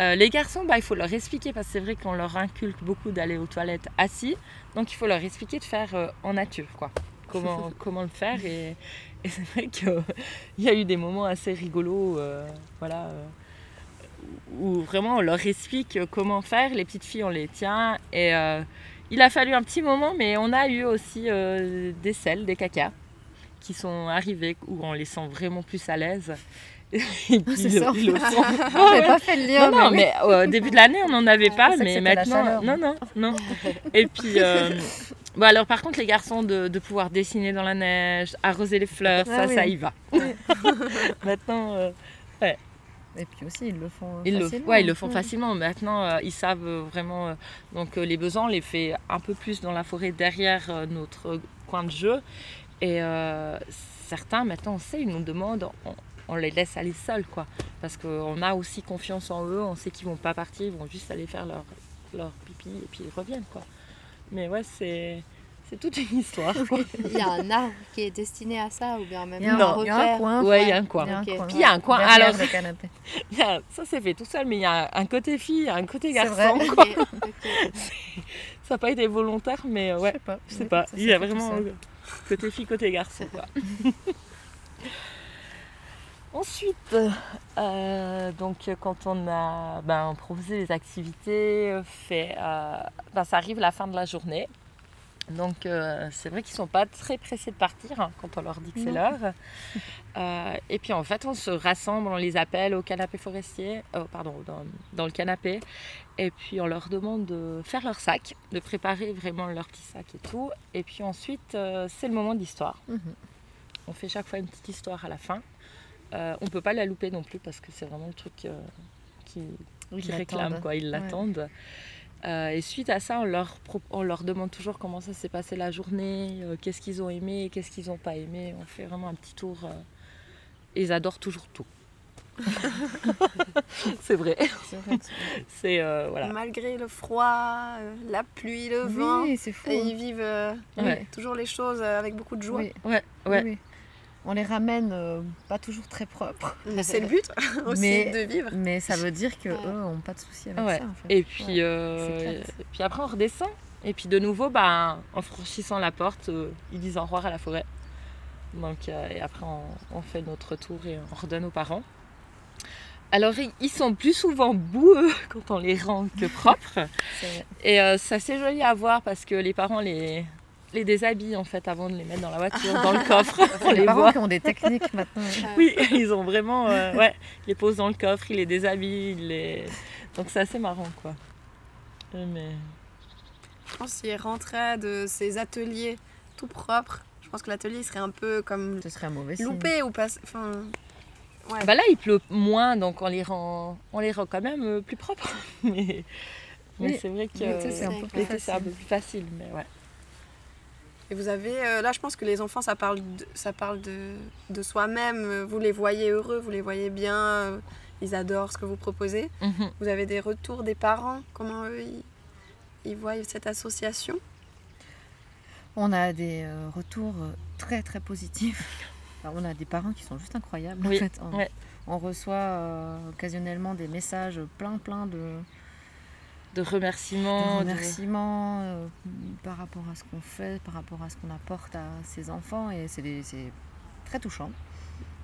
Euh, les garçons, bah, il faut leur expliquer parce que c'est vrai qu'on leur inculque beaucoup d'aller aux toilettes assis. Donc il faut leur expliquer de faire euh, en nature, quoi. Comment, (laughs) comment le faire. Et, et c'est vrai qu'il (laughs) y a eu des moments assez rigolos, euh, voilà, euh, où vraiment on leur explique comment faire. Les petites filles, on les tient. Et euh, il a fallu un petit moment, mais on a eu aussi euh, des selles, des cacas qui sont arrivés où on les sent vraiment plus à l'aise. (laughs) Et puis, C'est ils- le. (laughs) J'avais pas fait le lien. Non, non, mais au début de l'année, on n'en avait pas, mais maintenant. Non, non, non. (laughs) Et puis, euh, bon, alors par contre, les garçons, de, de pouvoir dessiner dans la neige, arroser les fleurs, Ah ça, oui. ça y va. maintenant, euh, Et puis aussi, ils le font ils, le, facilement. ouais, ils le font facilement. Maintenant, euh, ils savent euh, vraiment. euh, donc, euh, les besoins, on les fait un peu plus dans la forêt derrière notre coin de jeu. Et certains, maintenant, on sait, ils nous demandent, on, on les laisse aller seuls, quoi. Parce qu'on a aussi confiance en eux, on sait qu'ils vont pas partir, ils vont juste aller faire leur, leur pipi et puis ils reviennent, quoi. Mais ouais, c'est. C'est toute une histoire. quoi. Il y a un arbre qui est destiné à ça, ou bien même un, Non, il y a un repère coin. Ouais, il y a un coin. Il y a un coin. Puis il y a un coin. Alors, le canapé. (laughs) il y a- ça c'est fait tout seul, mais il y a un côté fille, un côté garçon. vrai. quoi. (laughs) Ça n'a pas été volontaire, mais euh, Je ouais. sais pas. Je sais pas, Ça il y a vraiment côté fille, côté garçon. Quoi. (laughs) Ensuite, euh, donc quand on a ben, proposé les activités, euh, fait, euh, ben, ça arrive la fin de la journée. Donc euh, c'est vrai qu'ils sont pas très pressés de partir hein, quand on leur dit que c'est l'heure. (laughs) Euh, et puis en fait on se rassemble, on les appelle au canapé forestier, euh, pardon, dans, dans le canapé. Et puis on leur demande de faire leur sac, de préparer vraiment leur petit sac et tout. Et puis ensuite euh, c'est le moment d'histoire. Mhm. On fait chaque fois une petite histoire à la fin. On peut pas la louper non plus parce que c'est vraiment le truc qui, l'attendent. réclament, quoi. Ils Ouais. Euh, et suite à ça, on leur, on leur demande toujours comment ça s'est passé la journée, euh, qu'est-ce qu'ils ont aimé, qu'est-ce qu'ils n'ont pas aimé. On fait vraiment un petit tour. euh, et ils adorent toujours tout. (laughs) c'est vrai. C'est euh, voilà. Malgré le froid, la pluie, le vent, Oui, c'est fou. et hein. ils vivent euh, Ouais. toujours les choses avec beaucoup de joie. Oui, Ouais, oui, ouais. oui. On les ramène euh, pas toujours très propres, Mais C'est le but (laughs) aussi Mais- de vivre. mais ça veut dire qu'eux Ouais. n'ont pas de soucis avec Ouais. ça. En fait. Et puis, Ouais, euh, et puis après, on redescend. Et puis de nouveau, ben, en franchissant la porte, euh, ils disent au revoir à la forêt. Donc, euh, et après, on, on fait notre tour et on redonne aux parents. Alors, ils- sont plus souvent boueux (laughs) quand on les rend que propres. Et euh, c'est assez joli à voir parce que les parents les, les déshabillent en fait avant de les mettre dans la voiture, (laughs) dans le coffre. On les les parents qui ont des techniques maintenant. Oui, ils ont vraiment. euh, ouais, ils les posent dans le coffre, ils les déshabillent. ils les... Donc c'est assez marrant quoi. Euh, Mais... Je pense s'il rentrait de ses ateliers tout propres, je pense que l'atelier serait un peu comme Ce serait un mauvais signe. loupé ou pas. Enfin, ouais. Bah là, il pleut moins, donc on les rend, on les rend quand même euh, plus propres. (laughs) mais mais Oui, c'est vrai que l'été, c'est un plus facile. peu plus facile. Mais ouais. Et vous avez, euh, là je pense que les enfants ça parle de, ça parle de, de soi-même, vous les voyez heureux, vous les voyez bien, euh, ils adorent ce que vous proposez. Mhm. Vous avez des retours des parents, comment eux ils, ils voient cette association? On a des euh, retours très très positifs. (laughs) Alors, on a des parents qui sont juste incroyables. Oui, En fait. on, ouais. on reçoit euh, occasionnellement des messages plein plein de, De de remerciements. de- remerciements euh, par rapport à ce qu'on fait, par rapport à ce qu'on apporte à ses enfants. Et c'est très touchant.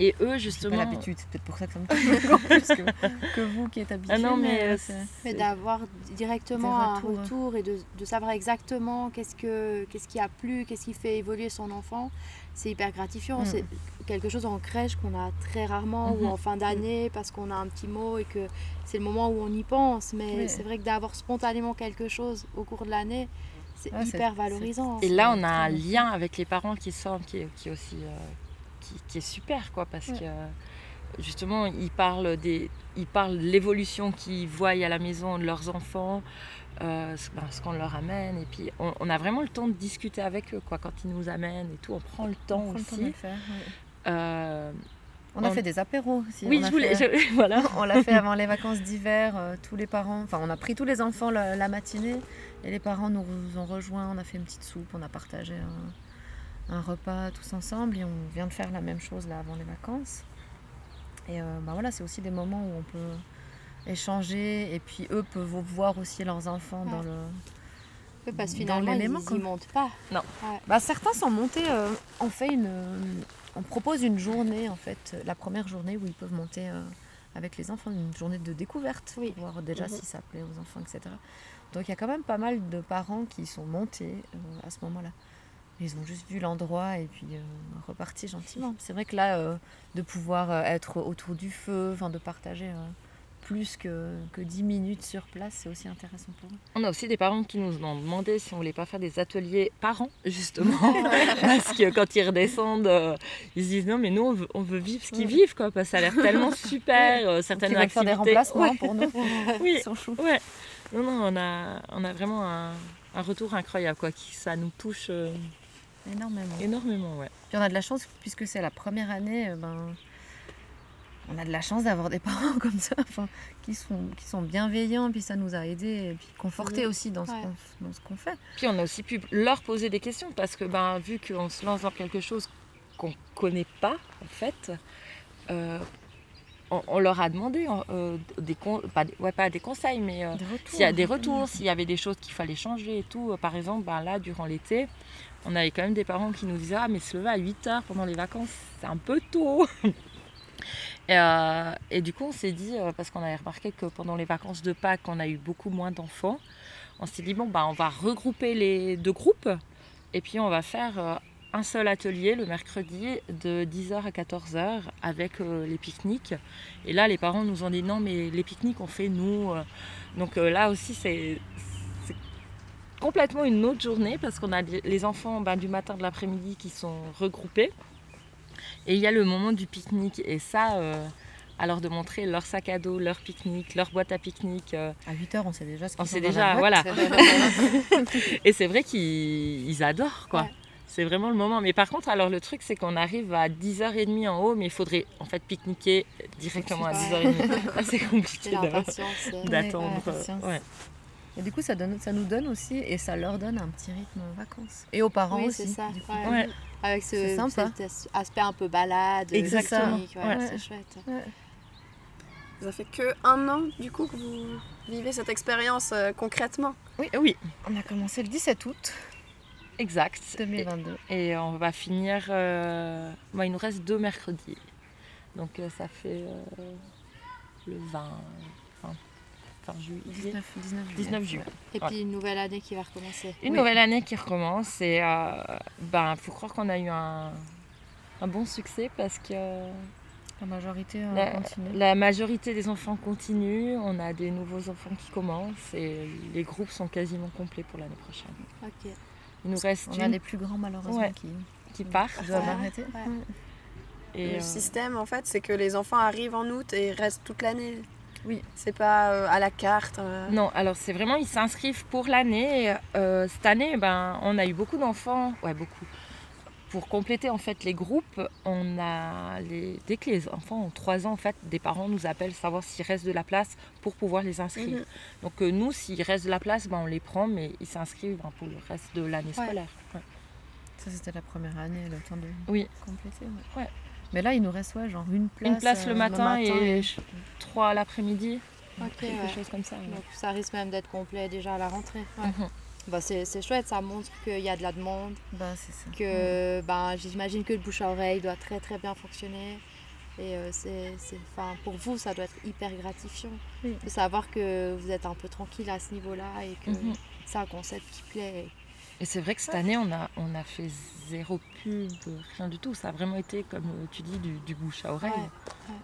Et eux, J'ai pas justement. l'habitude, c'est peut-être pour ça que ça me touche (laughs) que, que vous qui êtes habitués. Ah non, mais, euh, c'est- Mais d'avoir directement un retour et de, de savoir exactement qu'est-ce, que, qu'est-ce qui a plu, qu'est-ce qui fait évoluer son enfant, c'est hyper gratifiant. Mm. C'est quelque chose en crèche qu'on a très rarement Mhm. ou en fin d'année parce qu'on a un petit mot et que c'est le moment où on y pense. Mais Oui. c'est vrai que d'avoir spontanément quelque chose au cours de l'année, c'est Ouais, hyper valorisant. Et là, on a un lien avec les parents qui sort, qui est, qui aussi euh, qui, qui est super, quoi, parce Ouais. que euh, justement, ils parlent des, ils parlent de l'évolution qu'ils voient à la maison de leurs enfants, euh, ce, ben, ce qu'on leur amène, et puis on, on a vraiment le temps de discuter avec eux, quoi, quand ils nous amènent et tout, on prend le temps On prend le temps de aussi. faire. Euh, On a On- fait des apéros aussi. oui, on je voulais, fait- je- (laughs) voilà. On l'a fait avant les vacances d'hiver, euh, tous les parents, enfin on a pris tous les enfants la, la matinée et les parents nous ont rejoints, on a fait une petite soupe, on a partagé un, un repas tous ensemble et on vient de faire la même chose là avant les vacances. Et euh, bah voilà, c'est aussi des moments où on peut échanger et puis eux peuvent voir aussi leurs enfants dans Ouais. le... Oui, parce que dans finalement, ils quoi. montent pas. Bah, certains sont montés, euh, on fait une, euh, on propose une journée en fait, la première journée où ils peuvent monter euh, avec les enfants, une journée de découverte Oui. pour voir déjà si ça plaît aux enfants, etc. Donc il y a quand même pas mal de parents qui sont montés euh, à ce moment-là. Ils ont juste vu l'endroit et puis euh, reparti gentiment. C'est vrai que là, euh, de pouvoir être autour du feu, enfin de partager euh, plus que, que 10 minutes sur place, c'est aussi intéressant pour eux. On a aussi des parents qui nous ont demandé si on voulait pas faire des ateliers parents, (laughs) justement. parce que quand ils redescendent, euh, ils se disent non, mais nous, on veut, on veut vivre ce qu'ils Ouais. vivent, quoi, parce que ça a l'air tellement (laughs) super. euh, certaines veulent faire des activités. remplacements Ouais, pour nous. (laughs) oui, Ils sont choux. ouais. Non, non, on a, on a vraiment un, un retour incroyable, quoi. Qui, ça nous touche euh, Énormément. énormément, ouais. Puis on a de la chance, puisque c'est la première année, ben, on a de la chance d'avoir des (laughs) parents comme ça, enfin, qui, sont, qui sont bienveillants, puis ça nous a aidés, et puis confortés aussi dans ce Ouais. qu'on dans ce qu'on fait. Puis on a aussi pu leur poser des questions parce que ben, vu qu'on se lance dans quelque chose qu'on connaît pas en fait, euh, on, on leur a demandé euh, des, con- pas, des- ouais, pas des conseils, mais euh, s'il y a des retours, s'il y avait des choses qu'il fallait changer et tout. Par exemple, ben, là, durant l'été, on avait quand même des parents qui nous disaient Ah, mais se lever à 8 heures pendant les vacances, c'est un peu tôt. Et, euh, et du coup, on s'est dit, euh, parce qu'on avait remarqué que pendant les vacances de Pâques, on a eu beaucoup moins d'enfants, on s'est dit, bon, bah, on va regrouper les deux groupes et puis on va faire euh, un seul atelier le mercredi de 10h à 14h avec les pique-niques. Et là, les parents nous ont dit, non, mais les pique-niques, on fait nous. Donc là aussi, c'est complètement une autre journée parce qu'on a les les enfants ben, du matin, de l'après-midi qui sont regroupés. Et il y a le moment du pique-nique. Et ça, euh, alors de montrer leur sac à dos, leur pique-nique, leur boîte à pique-nique. euh, À 8 heures, on sait déjà ce On qu'ils sait ont dans déjà, voilà. (laughs) Et c'est vrai qu'ils ils adorent, quoi. Ouais. C'est vraiment le moment. Mais par contre, alors le truc, c'est qu'on arrive à 10h30 en haut, mais il faudrait en fait pique-niquer directement à Ouais. 10h30. Là, c'est C'est compliqué euh, d'attendre. Ouais, patience. Ouais. Et du coup, ça, donne, ça nous donne aussi, et ça leur donne un petit rythme en vacances. Et aux parents Oui, aussi. c'est ça. du coup. ouais. Ouais. Avec ce, sympa. cet aspect un peu balade, Exactement. pique-nique, ouais, Ouais. c'est chouette. Ça fait que un an du coup que vous vivez cette expérience euh, concrètement. Oui, oui, On a commencé le 17 août exact. 2022. Et, et on va finir. euh, moi, il nous reste deux mercredis. Donc euh, ça fait euh, le 20, fin, fin juillet. 19, 19 juillet. 19 juillet. Et Ouais. puis une nouvelle année qui va recommencer. Une Oui. nouvelle année qui recommence et euh, ben faut croire qu'on a eu un, un bon succès parce que La majorité euh, La, continue. la majorité des enfants continuent, on a des nouveaux enfants qui commencent et les groupes sont quasiment complets pour l'année prochaine. Ok. Il nous reste On a une des plus grands malheureusement Ouais. qui, qui part. qui doivent Ouais. arrêter. Ouais. Et, le euh, système, en fait, c'est que les enfants arrivent en août et restent toute l'année. Oui. C'est pas euh, à la carte. euh. Non, alors c'est vraiment, ils s'inscrivent pour l'année. Euh, cette année, ben, on a eu beaucoup d'enfants, ouais, beaucoup. Pour compléter en fait les groupes, on a les... dès que les enfants ont 3 ans, en fait, des parents nous appellent savoir s'il reste de la place pour pouvoir les inscrire. Mhm. Donc euh, nous, s'il reste de la place, ben, on les prend, mais ils s'inscrivent ben, pour le reste de l'année Ouais. scolaire. Ouais. Ça, c'était la première année, le temps de Oui. compléter. ouais. Ouais. Mais là, il nous reste ouais, genre une place. Une place euh, le matin, et 3 l'après-midi, quelque ouais. chose comme ça. ouais. Donc ça risque même d'être complet déjà à la rentrée. Ouais. Mhm. Bah, c'est c'est chouette, ça montre qu'il y a de la demande, Bah, c'est ça. que ben, j'imagine que le bouche à oreille doit très très bien fonctionner. Et euh, c'est, c'est- enfin, pour vous, ça doit être hyper gratifiant Oui. de savoir que vous êtes un peu tranquille à ce niveau-là et que Mhm. c'est un concept qui plaît. Et c'est vrai que cette année, on a, on a fait zéro pub, rien du tout. Ça a vraiment été, comme tu dis, du, du bouche à oreille. Ouais.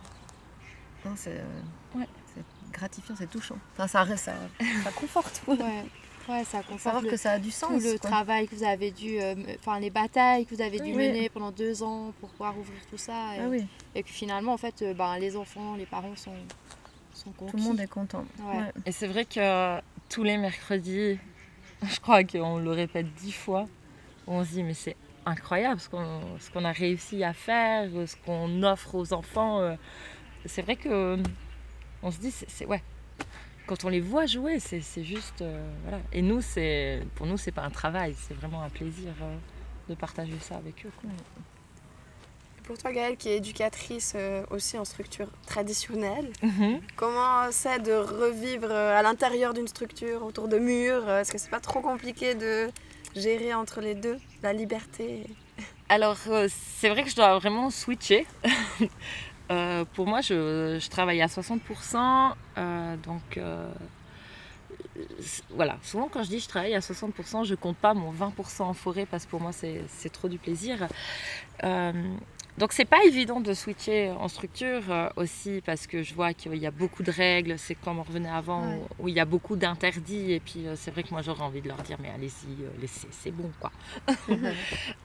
Non, c'est euh, Ouais. c'est gratifiant, c'est touchant. Enfin, ça, ça, ça conforte. ouais. Ça conforte Savoir le- que ça a du sens. tout le quoi. travail que vous avez dû, euh, enfin les batailles que vous avez dû Oui. mener pendant deux ans pour pouvoir ouvrir tout ça. Et, Ah oui, et que finalement, en fait, euh, ben, les enfants, les parents sont, sont conquis. tout le monde est content. Ouais. Ouais. Et c'est vrai que tous les mercredis, (laughs) je crois qu'on le répète dix fois, on se dit mais c'est incroyable ce qu'on a réussi à faire, ce qu'on offre aux enfants. euh. C'est vrai que on se dit c'est ouais. Quand on les voit jouer, c'est c'est juste euh, voilà. Et nous c'est pour nous c'est pas un travail, c'est vraiment un plaisir euh, de partager ça avec eux. Pour toi, Gaëlle, qui est éducatrice euh, aussi en structure traditionnelle, Mhm. comment c'est de revivre euh, à l'intérieur d'une structure, autour de murs euh, Est-ce que c'est pas trop compliqué de gérer entre les deux la liberté Alors, c'est vrai que je dois vraiment switcher. (laughs) Euh, pour moi, je, je travaille à 60%. euh, donc, euh, voilà. Souvent, quand je dis je travaille à 60%, je compte pas mon 20% en forêt parce que pour moi, c'est trop du plaisir. Donc, c'est pas évident de switcher en structure euh, aussi parce que je vois qu'il y a beaucoup de règles. C'est comme on revenait avant Ouais. où, où il y a beaucoup d'interdits. Et puis, euh, c'est vrai que moi, j'aurais envie de leur dire mais allez-y, euh, laissez, c'est bon quoi. (laughs)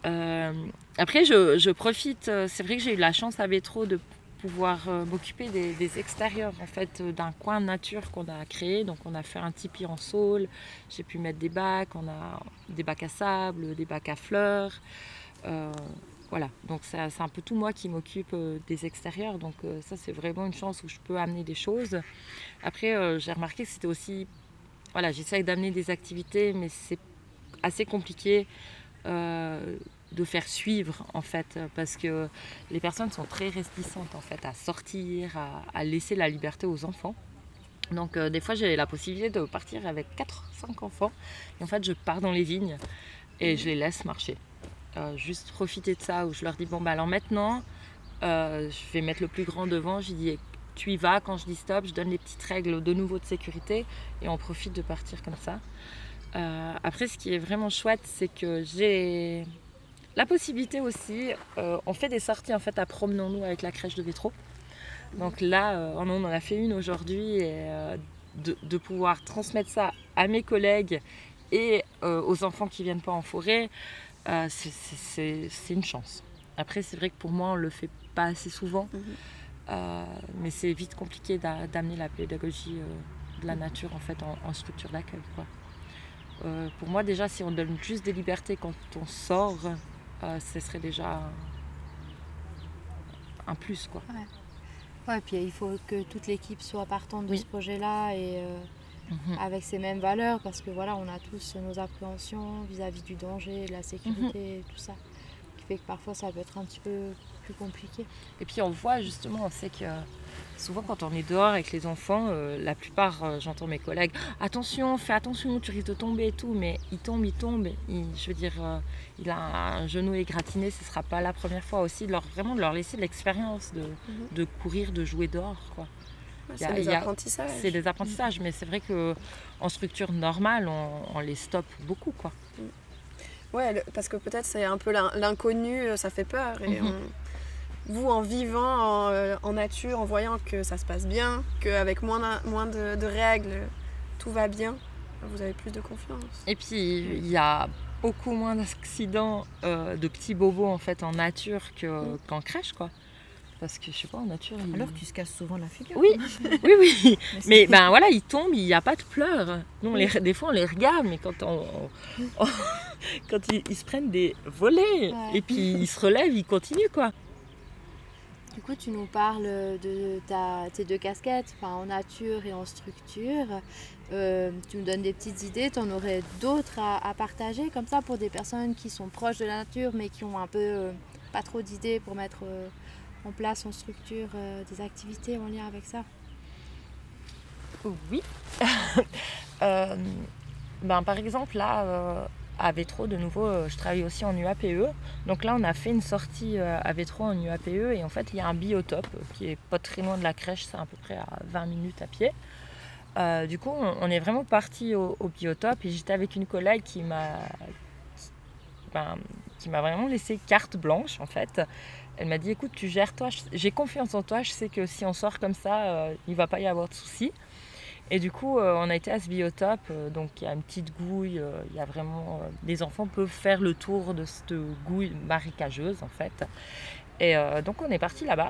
(laughs) Après, je, je profite. C'est vrai que j'ai eu la chance à Bétro de pouvoir m'occuper des, des extérieurs, en fait, d'un coin nature qu'on a créé. Donc, on a fait un tipi en saule. J'ai pu mettre des bacs. On a des bacs à sable, des bacs à fleurs. Voilà, donc c'est un peu tout moi qui m'occupe euh, des extérieurs. Donc, euh, ça, c'est vraiment une chance où je peux amener des choses. Après, euh, j'ai remarqué que c'était aussi. Voilà, j'essaye d'amener des activités, mais c'est assez compliqué. de faire suivre en fait parce que les personnes sont très réticentes en fait à sortir à, laisser la liberté aux enfants donc des fois j'ai la possibilité de partir avec 4 5 enfants et en fait je pars dans les vignes et je les laisse marcher Euh, juste profiter de ça où je leur dis bon bah alors maintenant euh, je vais mettre le plus grand devant je dis tu y vas quand je dis stop je donne les petites règles de nouveau de sécurité et on profite de partir comme ça euh, après, ce qui est vraiment chouette, c'est que j'ai la possibilité aussi, on fait des sorties en fait à promenons-nous avec la crèche de Vétro. Donc là, on en a fait une aujourd'hui et de, de pouvoir transmettre ça à mes collègues et aux enfants qui viennent pas en forêt, euh, c'est- une chance. Après, c'est vrai que pour moi, on le fait pas assez souvent, Mhm. Euh, mais c'est vite compliqué d'a- d'amener la pédagogie euh, de la nature en fait en, en structure d'accueil. Euh, pour moi, déjà, si on donne juste des libertés quand on sort, ce serait déjà un plus. Quoi. Ouais, puis il faut que toute l'équipe soit partante de Oui. ce projet-là et euh, Mhm. avec ces mêmes valeurs parce que voilà, on a tous nos appréhensions vis-à-vis du danger, de la sécurité, et tout ça. Qui fait que parfois ça peut être un petit peu plus compliqué. Et puis on voit justement, on sait que souvent quand on est dehors avec les enfants, euh, la plupart, euh, j'entends mes collègues, attention, fais attention, tu risques de tomber et tout, mais il tombe, il tombe, il- je veux dire, euh, il a un genou égratigné, ce sera pas la première fois aussi, de leur, vraiment de leur laisser l'expérience de, de courir, de jouer dehors. Quoi. C'est a- apprentissages. C'est des apprentissages, mais c'est vrai que en structure normale, on, on les stoppe beaucoup. Quoi. Ouais, le- parce que peut-être c'est un peu l'in- l'inconnu, euh, ça fait peur. Et Mhm. on- vous, en vivant en, euh, en nature, en voyant que ça se passe bien, qu'avec moins, moins de, de règles, tout va bien, vous avez plus de confiance. Et puis, il y a beaucoup moins d'accidents euh, de petits bobos en fait en nature que- qu'en crèche, quoi. Parce que je sais pas, en nature. il- Alors tu se casses souvent la figure. Oui, (laughs) oui, oui. Mais ben voilà, ils tombent, il n'y a pas de pleurs. Nous, on les, des fois, on les regarde, mais quand, on, on- (laughs) quand ils, ils se prennent des volets Ouais. et puis ils se relèvent, ils continuent, quoi. Du coup, tu nous parles de ta, tes deux casquettes, enfin, en nature et en structure. Euh, tu nous donnes des petites idées. Tu en aurais d'autres à, à partager comme ça pour des personnes qui sont proches de la nature mais qui ont un peu euh, pas trop d'idées pour mettre euh, en place en structure euh, des activités en lien avec ça. Oui. (laughs) Euh, ben, par exemple, là, euh, à Vétro, de nouveau, je travaille aussi en UAPE. Donc là, on a fait une sortie à Vétro en UAPE et en fait, il y a un biotope qui est pas très loin de la crèche, c'est à peu près à 20 minutes à pied. Du coup, on, on est vraiment parti au, biotope et j'étais avec une collègue qui m'a ben, qui m'a vraiment laissé carte blanche en fait. Elle m'a dit écoute, tu gères toi, j'ai confiance en toi, je sais que si on sort comme ça, euh, il va pas y avoir de soucis. Et du coup, euh, on a été à ce biotope, euh, donc il y a une petite gouille, euh, il y a vraiment. les enfants peuvent faire le tour de cette gouille marécageuse en fait. Et donc on est parti là-bas.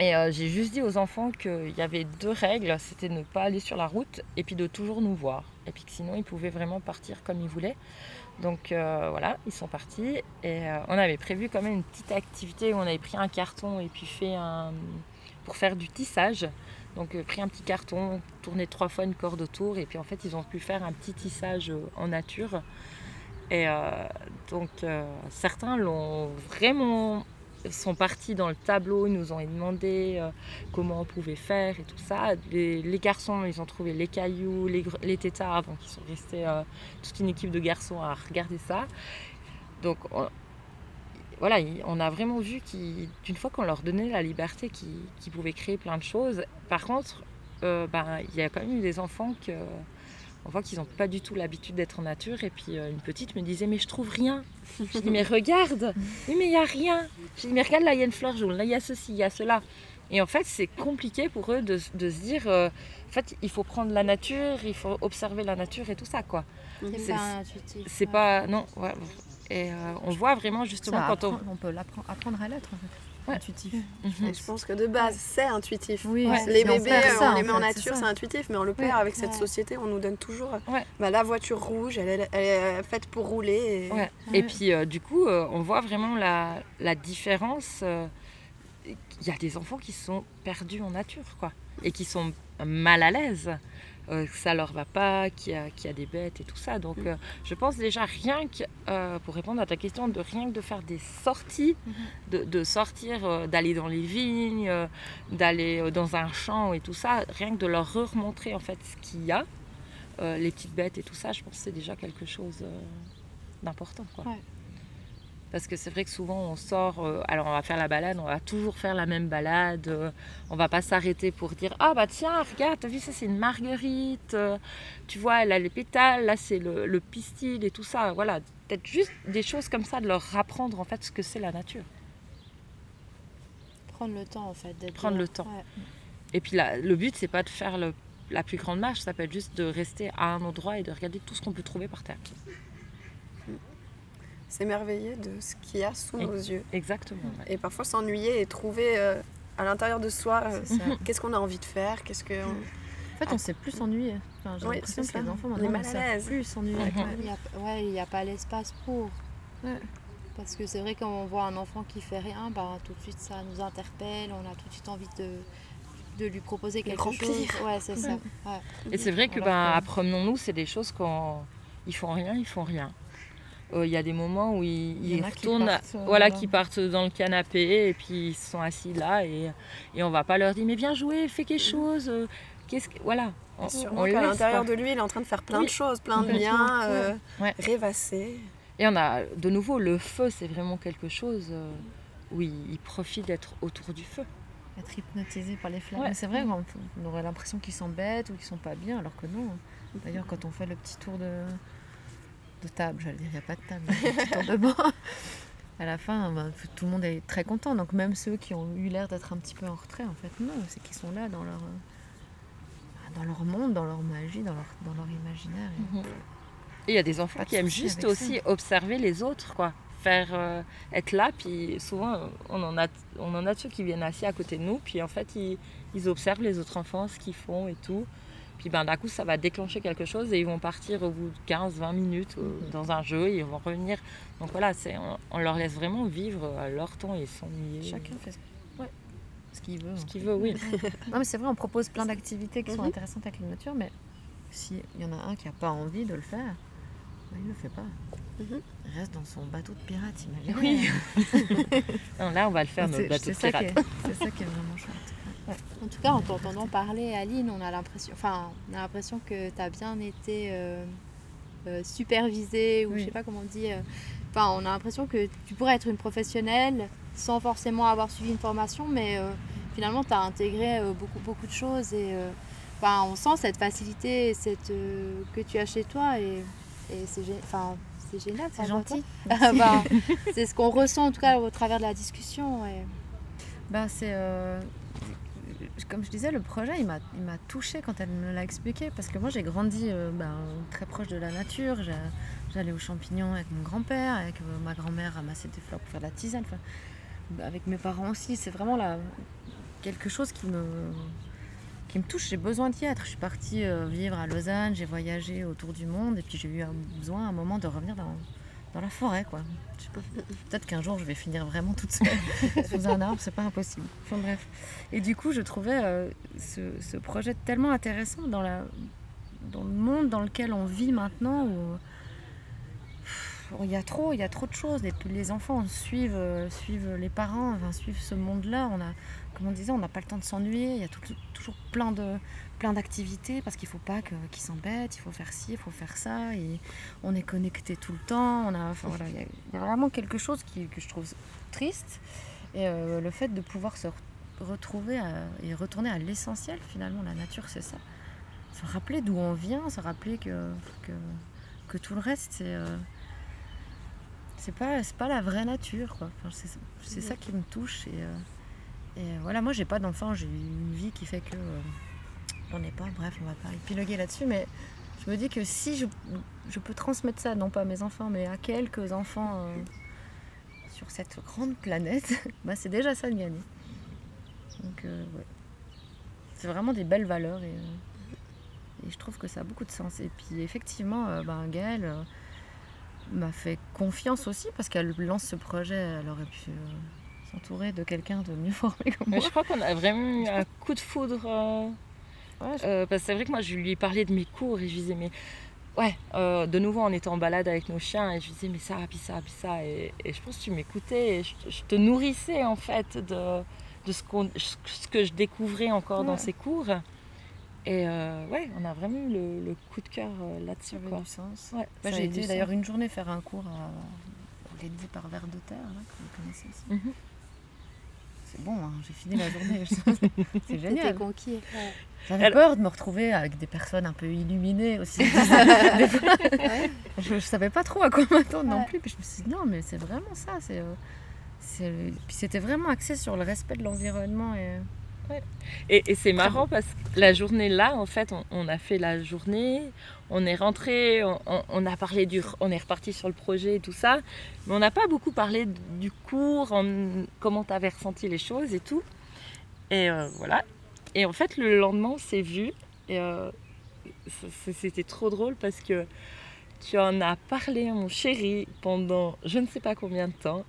Et j'ai juste dit aux enfants qu'il y avait deux règles, c'était de ne pas aller sur la route et puis de toujours nous voir. Et puis que sinon ils pouvaient vraiment partir comme ils voulaient. Donc euh, voilà, ils sont partis. Et euh, on avait prévu quand même une petite activité où on avait pris un carton et puis fait un. pour faire du tissage. Donc euh, pris un petit carton, tourné trois fois une corde autour et puis en fait ils ont pu faire un petit tissage en nature. Et donc certains l'ont vraiment sont partis dans le tableau, nous ont demandé euh, comment on pouvait faire et tout ça. Les, garçons, ils ont trouvé les cailloux, les, tétards, donc ils sont restés euh, toute une équipe de garçons à regarder ça. Donc on, voilà, il- on a vraiment vu qu'une fois qu'on leur donnait la liberté, qu'ils qu'ils pouvaient créer plein de choses. Par contre, euh, ben, il y a quand même eu des enfants que on voit qu'ils n'ont pas du tout l'habitude d'être en nature. Et puis euh, une petite me disait mais je trouve rien. (laughs) Je dis mais regarde, oui mais il y a rien. Je dis mais regarde là il y a une fleur jaune, là il y a ceci, il y a cela. Et en fait c'est compliqué pour eux de, de se dire euh, en fait il faut prendre la nature, il faut observer la nature et tout ça quoi. C'est pas intuitif. C'est ouais. pas non ouais. Et euh, on voit vraiment justement Ça, quand on on peut apprendre à l'être en fait. Ouais. Intuitif. Mhm. Et je pense que de base, c'est intuitif. Oui, Ouais. c'est- Les on bébés, euh, ça, on les met en fait, nature, c'est intuitif, mais on le perd avec cette Ouais. société, on nous donne toujours Ouais. bah, la voiture rouge, elle est, elle est faite pour rouler. et- Ouais. Ouais. Et puis euh, du coup, euh, on voit vraiment la, la différence. euh, Il y a des enfants qui sont perdus en nature, quoi, et qui sont mal à l'aise. Euh, que ça leur va pas, qu'il y, a- qu'il y a des bêtes et tout ça. Donc, euh, je pense déjà rien que, euh, pour répondre à ta question, de rien que de faire des sorties, de, de sortir, d'aller dans les vignes, d'aller dans un champ et tout ça, rien que de leur remontrer en fait ce qu'il y a, les petites bêtes et tout ça, je pense que c'est déjà quelque chose d'important. Ouais. Parce que c'est vrai que souvent on sort, euh, alors on va faire la balade, on va toujours faire la même balade, euh, on va pas s'arrêter pour dire ah bah tiens regarde t'as vu ça c'est une marguerite, euh, tu vois elle a les pétales, là c'est le, le pistil et tout ça, voilà peut-être juste des choses comme ça de leur apprendre en fait ce que c'est la nature. Prendre le temps en fait. Prendre le temps. Ouais. Et puis là, le but c'est pas de faire le- la plus grande marche, ça peut être juste de rester à un endroit et de regarder tout ce qu'on peut trouver par terre. S'émerveiller de ce qu'il y a sous Et- nos yeux. Exactement. ouais. Et parfois s'ennuyer et trouver euh, à l'intérieur de soi euh, qu'est-ce qu'on a envie de faire, qu'est-ce que. En fait, on s'est plus s'ennuyer. Enfin, j'ai Oui, l'impression que les enfants On est maintenant mal ne à savent l'aise. plus s'ennuyer. Mhm. Ouais. Il n'y a pas l'espace pour. Ouais. Parce que c'est vrai quand on voit un enfant qui fait rien, bah, tout de suite ça nous interpelle, on a tout de suite envie de, de lui proposer quelque remplir. chose. Ouais, c'est ça. Ouais. Et c'est vrai que ben, à Promenons-nous, c'est des choses quand ils font rien, ils font rien. Euh, Il y a des moments où ils, Il qui retournent, partent, euh, voilà, qui partent dans le canapé et puis ils sont assis là et, et on va pas leur dire mais viens jouer, fais quelque chose. euh, Qu'est-ce que voilà. On, qu'à l'intérieur de lui, il est en train de faire plein Oui. de choses, plein de liens, euh, Ouais. rêvasser. Et on a de nouveau le feu, c'est vraiment quelque chose où ils profitent d'être autour du feu. Être hypnotisé par les flammes. Ouais. C'est vrai qu'on on aurait l'impression qu'ils s'embêtent ou qu'ils sont pas bien, alors que non. D'ailleurs, quand on fait le petit tour de, de table, j'allais dire, il n'y a pas de table, le petit tour de banc, à la fin, ben, tout le monde est très content. Donc même ceux qui ont eu l'air d'être un petit peu en retrait, en fait, non, c'est qu'ils sont là dans leur, euh, dans leur monde, dans leur magie, dans leur, dans leur imaginaire. Et- Mhm. Et il y a des enfants qui aiment juste ça. aussi observer les autres, quoi. Faire euh, être là, puis souvent on en a on en a ceux qui viennent assis à côté de nous, puis en fait ils, ils observent les autres enfants, ce qu'ils font et tout. Puis ben d'un coup ça va déclencher quelque chose et ils vont partir au bout de 15-20 minutes euh, Mhm. dans un jeu et ils vont revenir. Donc voilà, c'est on, on leur laisse vraiment vivre à leur temps et s'ennuyer. Chacun fait ce, ouais, ce qu'il veut. ce qu'il fait. veut, oui. (laughs) Non, mais c'est vrai, on propose plein d'activités qui sont Mhm. intéressantes avec la nature, mais s'il y en a un qui n'a pas envie de le faire, ben, il ne le fait pas. Mhm. Il reste dans son bateau de pirate, imagine. Oui. (laughs) Non, là on va le faire notre bateau c'est de pirate. est- c'est ça qui est vraiment chouette. Ouais. En tout cas, en t'entendant parler, Aline, on a l'impression, enfin, on a l'impression que tu as bien été euh, euh, supervisée ou Oui. je sais pas comment on dit. euh, Enfin, on a l'impression que tu pourrais être une professionnelle sans forcément avoir suivi une formation, mais euh, finalement, tu as intégré beaucoup, beaucoup de choses et enfin, on sent cette facilité cette, que tu as chez toi et, et c'est enfin, c'est génial. C'est gentil. toi. (laughs) Bah, c'est ce qu'on ressent en tout cas au travers de la discussion. et- Ben, c'est. euh, Comme je disais, le projet, il m'a touchée quand elle me l'a expliqué. Parce que moi, j'ai grandi euh, ben, très proche de la nature. J'allais aux champignons avec mon grand-père, avec euh, ma grand-mère ramasser des fleurs pour faire de la tisane. Enfin, ben, avec mes parents aussi. C'est vraiment là, quelque chose qui me, qui me touche. J'ai besoin d'y être. Je suis partie euh, vivre à Lausanne, j'ai voyagé autour du monde. Et puis, j'ai eu besoin, à un moment, de revenir dans, dans la forêt. quoi. Peut-être qu'un jour, je vais finir vraiment toute seule (laughs) sous un arbre, c'est pas impossible. Enfin bref. Et du coup, je trouvais euh, ce, ce projet tellement intéressant dans, la, dans le monde dans lequel on vit maintenant où pff, il y a trop, il y a trop de choses. Les enfants suivent, euh, suivent les parents, enfin, suivent ce monde-là. On a, comme on disait, on n'a pas le temps de s'ennuyer. Il y a tout- toujours plein de plein d'activités parce qu'il faut pas qu'ils s'embêtent. Il faut faire ci, il faut faire ça. Et on est connecté tout le temps. On a, enfin, voilà, il y a- il y, a vraiment quelque chose qui, que je trouve triste. Et euh, le fait de pouvoir se re- retrouver à- et retourner à l'essentiel, finalement, la nature, c'est ça. Se rappeler d'où on vient, se rappeler que, que, que tout le reste, c'est. euh, c'est pas, pas la vraie nature. Enfin, c'est, ça qui me touche. Et, euh, et voilà, moi, j'ai pas d'enfant, j'ai une vie qui fait que. J'en ai pas, bref, on va pas épiloguer là-dessus, mais je me dis que si je, je peux transmettre ça, non pas à mes enfants, mais à quelques enfants euh, sur cette grande planète, (laughs) bah, c'est déjà ça de gagner. Donc, euh, ouais. C'est vraiment des belles valeurs et, euh, et je trouve que ça a beaucoup de sens. Et puis, effectivement, ben, Gaëlle m'a fait confiance aussi parce qu'elle lance ce projet, elle aurait pu s'entourer de quelqu'un de mieux formé que moi. Mais je crois qu'on a vraiment eu un coup de foudre. Euh, Ouais, je- Euh, parce que c'est vrai que moi, je lui parlais de mes cours et je lui disais, mais ouais, euh, de nouveau, on était en balade avec nos chiens et je lui disais, mais ça, puis ça, puis ça. Et, et je pense que tu m'écoutais et je, je te nourrissais en fait de, de ce, que je découvrais encore dans ces cours. Et euh, ouais, on a vraiment eu le, le coup de cœur là-dessus. ça avait quoi. du sens. Ouais, Bah, j'ai été d'ailleurs une journée faire un cours à organisé par Vers de Terre, là, que vous connaissez aussi. Mhm. C'est bon, hein, j'ai fini la journée. (laughs) c'est génial. conquis. ouais. J'avais Elle- peur de me retrouver avec des personnes un peu illuminées aussi. (laughs) Des fois, Ouais. je, je savais pas trop à quoi m'attendre non plus. Puis je me suis dit non, mais c'est vraiment ça. C'est, euh, c'est... Puis c'était vraiment axé sur le respect de l'environnement. Et... Et, et c'est marrant parce que la journée là, en fait, on, on a fait la journée, on est rentré, on, on- on a parlé du, on est reparti sur le projet et tout ça, mais on n'a pas beaucoup parlé du cours, en- comment tu avais ressenti les choses et tout. Et euh, voilà. Et en fait, le lendemain, on s'est vu et euh, c'était trop drôle parce que tu en as parlé à mon chéri pendant je ne sais pas combien de temps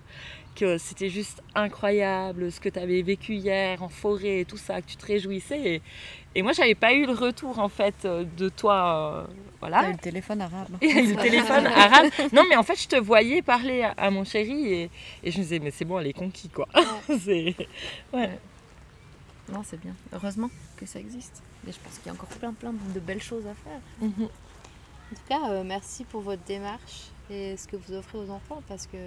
que c'était juste incroyable ce que tu avais vécu hier en forêt et tout ça, que tu te réjouissais. Et, et moi, j'avais pas eu le retour en fait euh, de toi. euh, T'as voilà. eu le téléphone arabe. (laughs) Le téléphone arabe. Non, mais en fait, je te voyais parler à, à mon chéri et, et je me disais, mais c'est bon, elle est conquis quoi. (laughs) c'est... Non, c'est bien. Heureusement que ça existe. Et je pense qu'il y a encore plein, plein de belles choses à faire. Mhm. En tout cas, euh, merci pour votre démarche et ce que vous offrez aux enfants parce que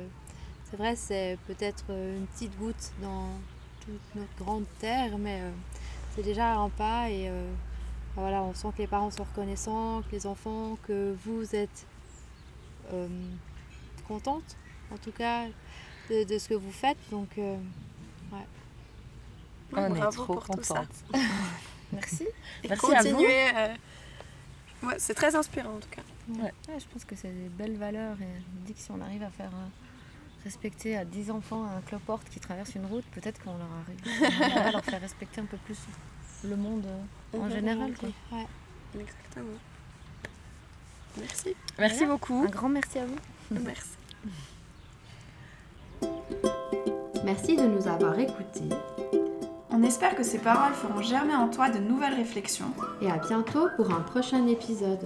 c'est vrai, c'est peut-être euh, une petite goutte dans toute notre grande terre, mais euh, c'est déjà un pas et euh, voilà, on sent que les parents sont reconnaissants, que les enfants, que vous êtes contente en tout cas de, de ce que vous faites. Donc, On est Bravo trop pour tout ça. (laughs) Merci. Et Merci à vous. continuez. euh, ouais, c'est très inspirant en tout cas. Ouais, je pense que c'est des belles valeurs et je me dis que si on arrive à faire euh, respecter à 10 enfants un cloporte qui traverse une route, peut-être qu'on leur arrive (laughs) on à leur faire respecter un peu plus le monde euh, en Mhm. général. quoi. ouais. Exactement. Merci. Merci beaucoup. Un grand merci à vous. (laughs) Merci. Merci de nous avoir écoutés On espère que ces paroles feront germer en toi de nouvelles réflexions et à bientôt pour un prochain épisode.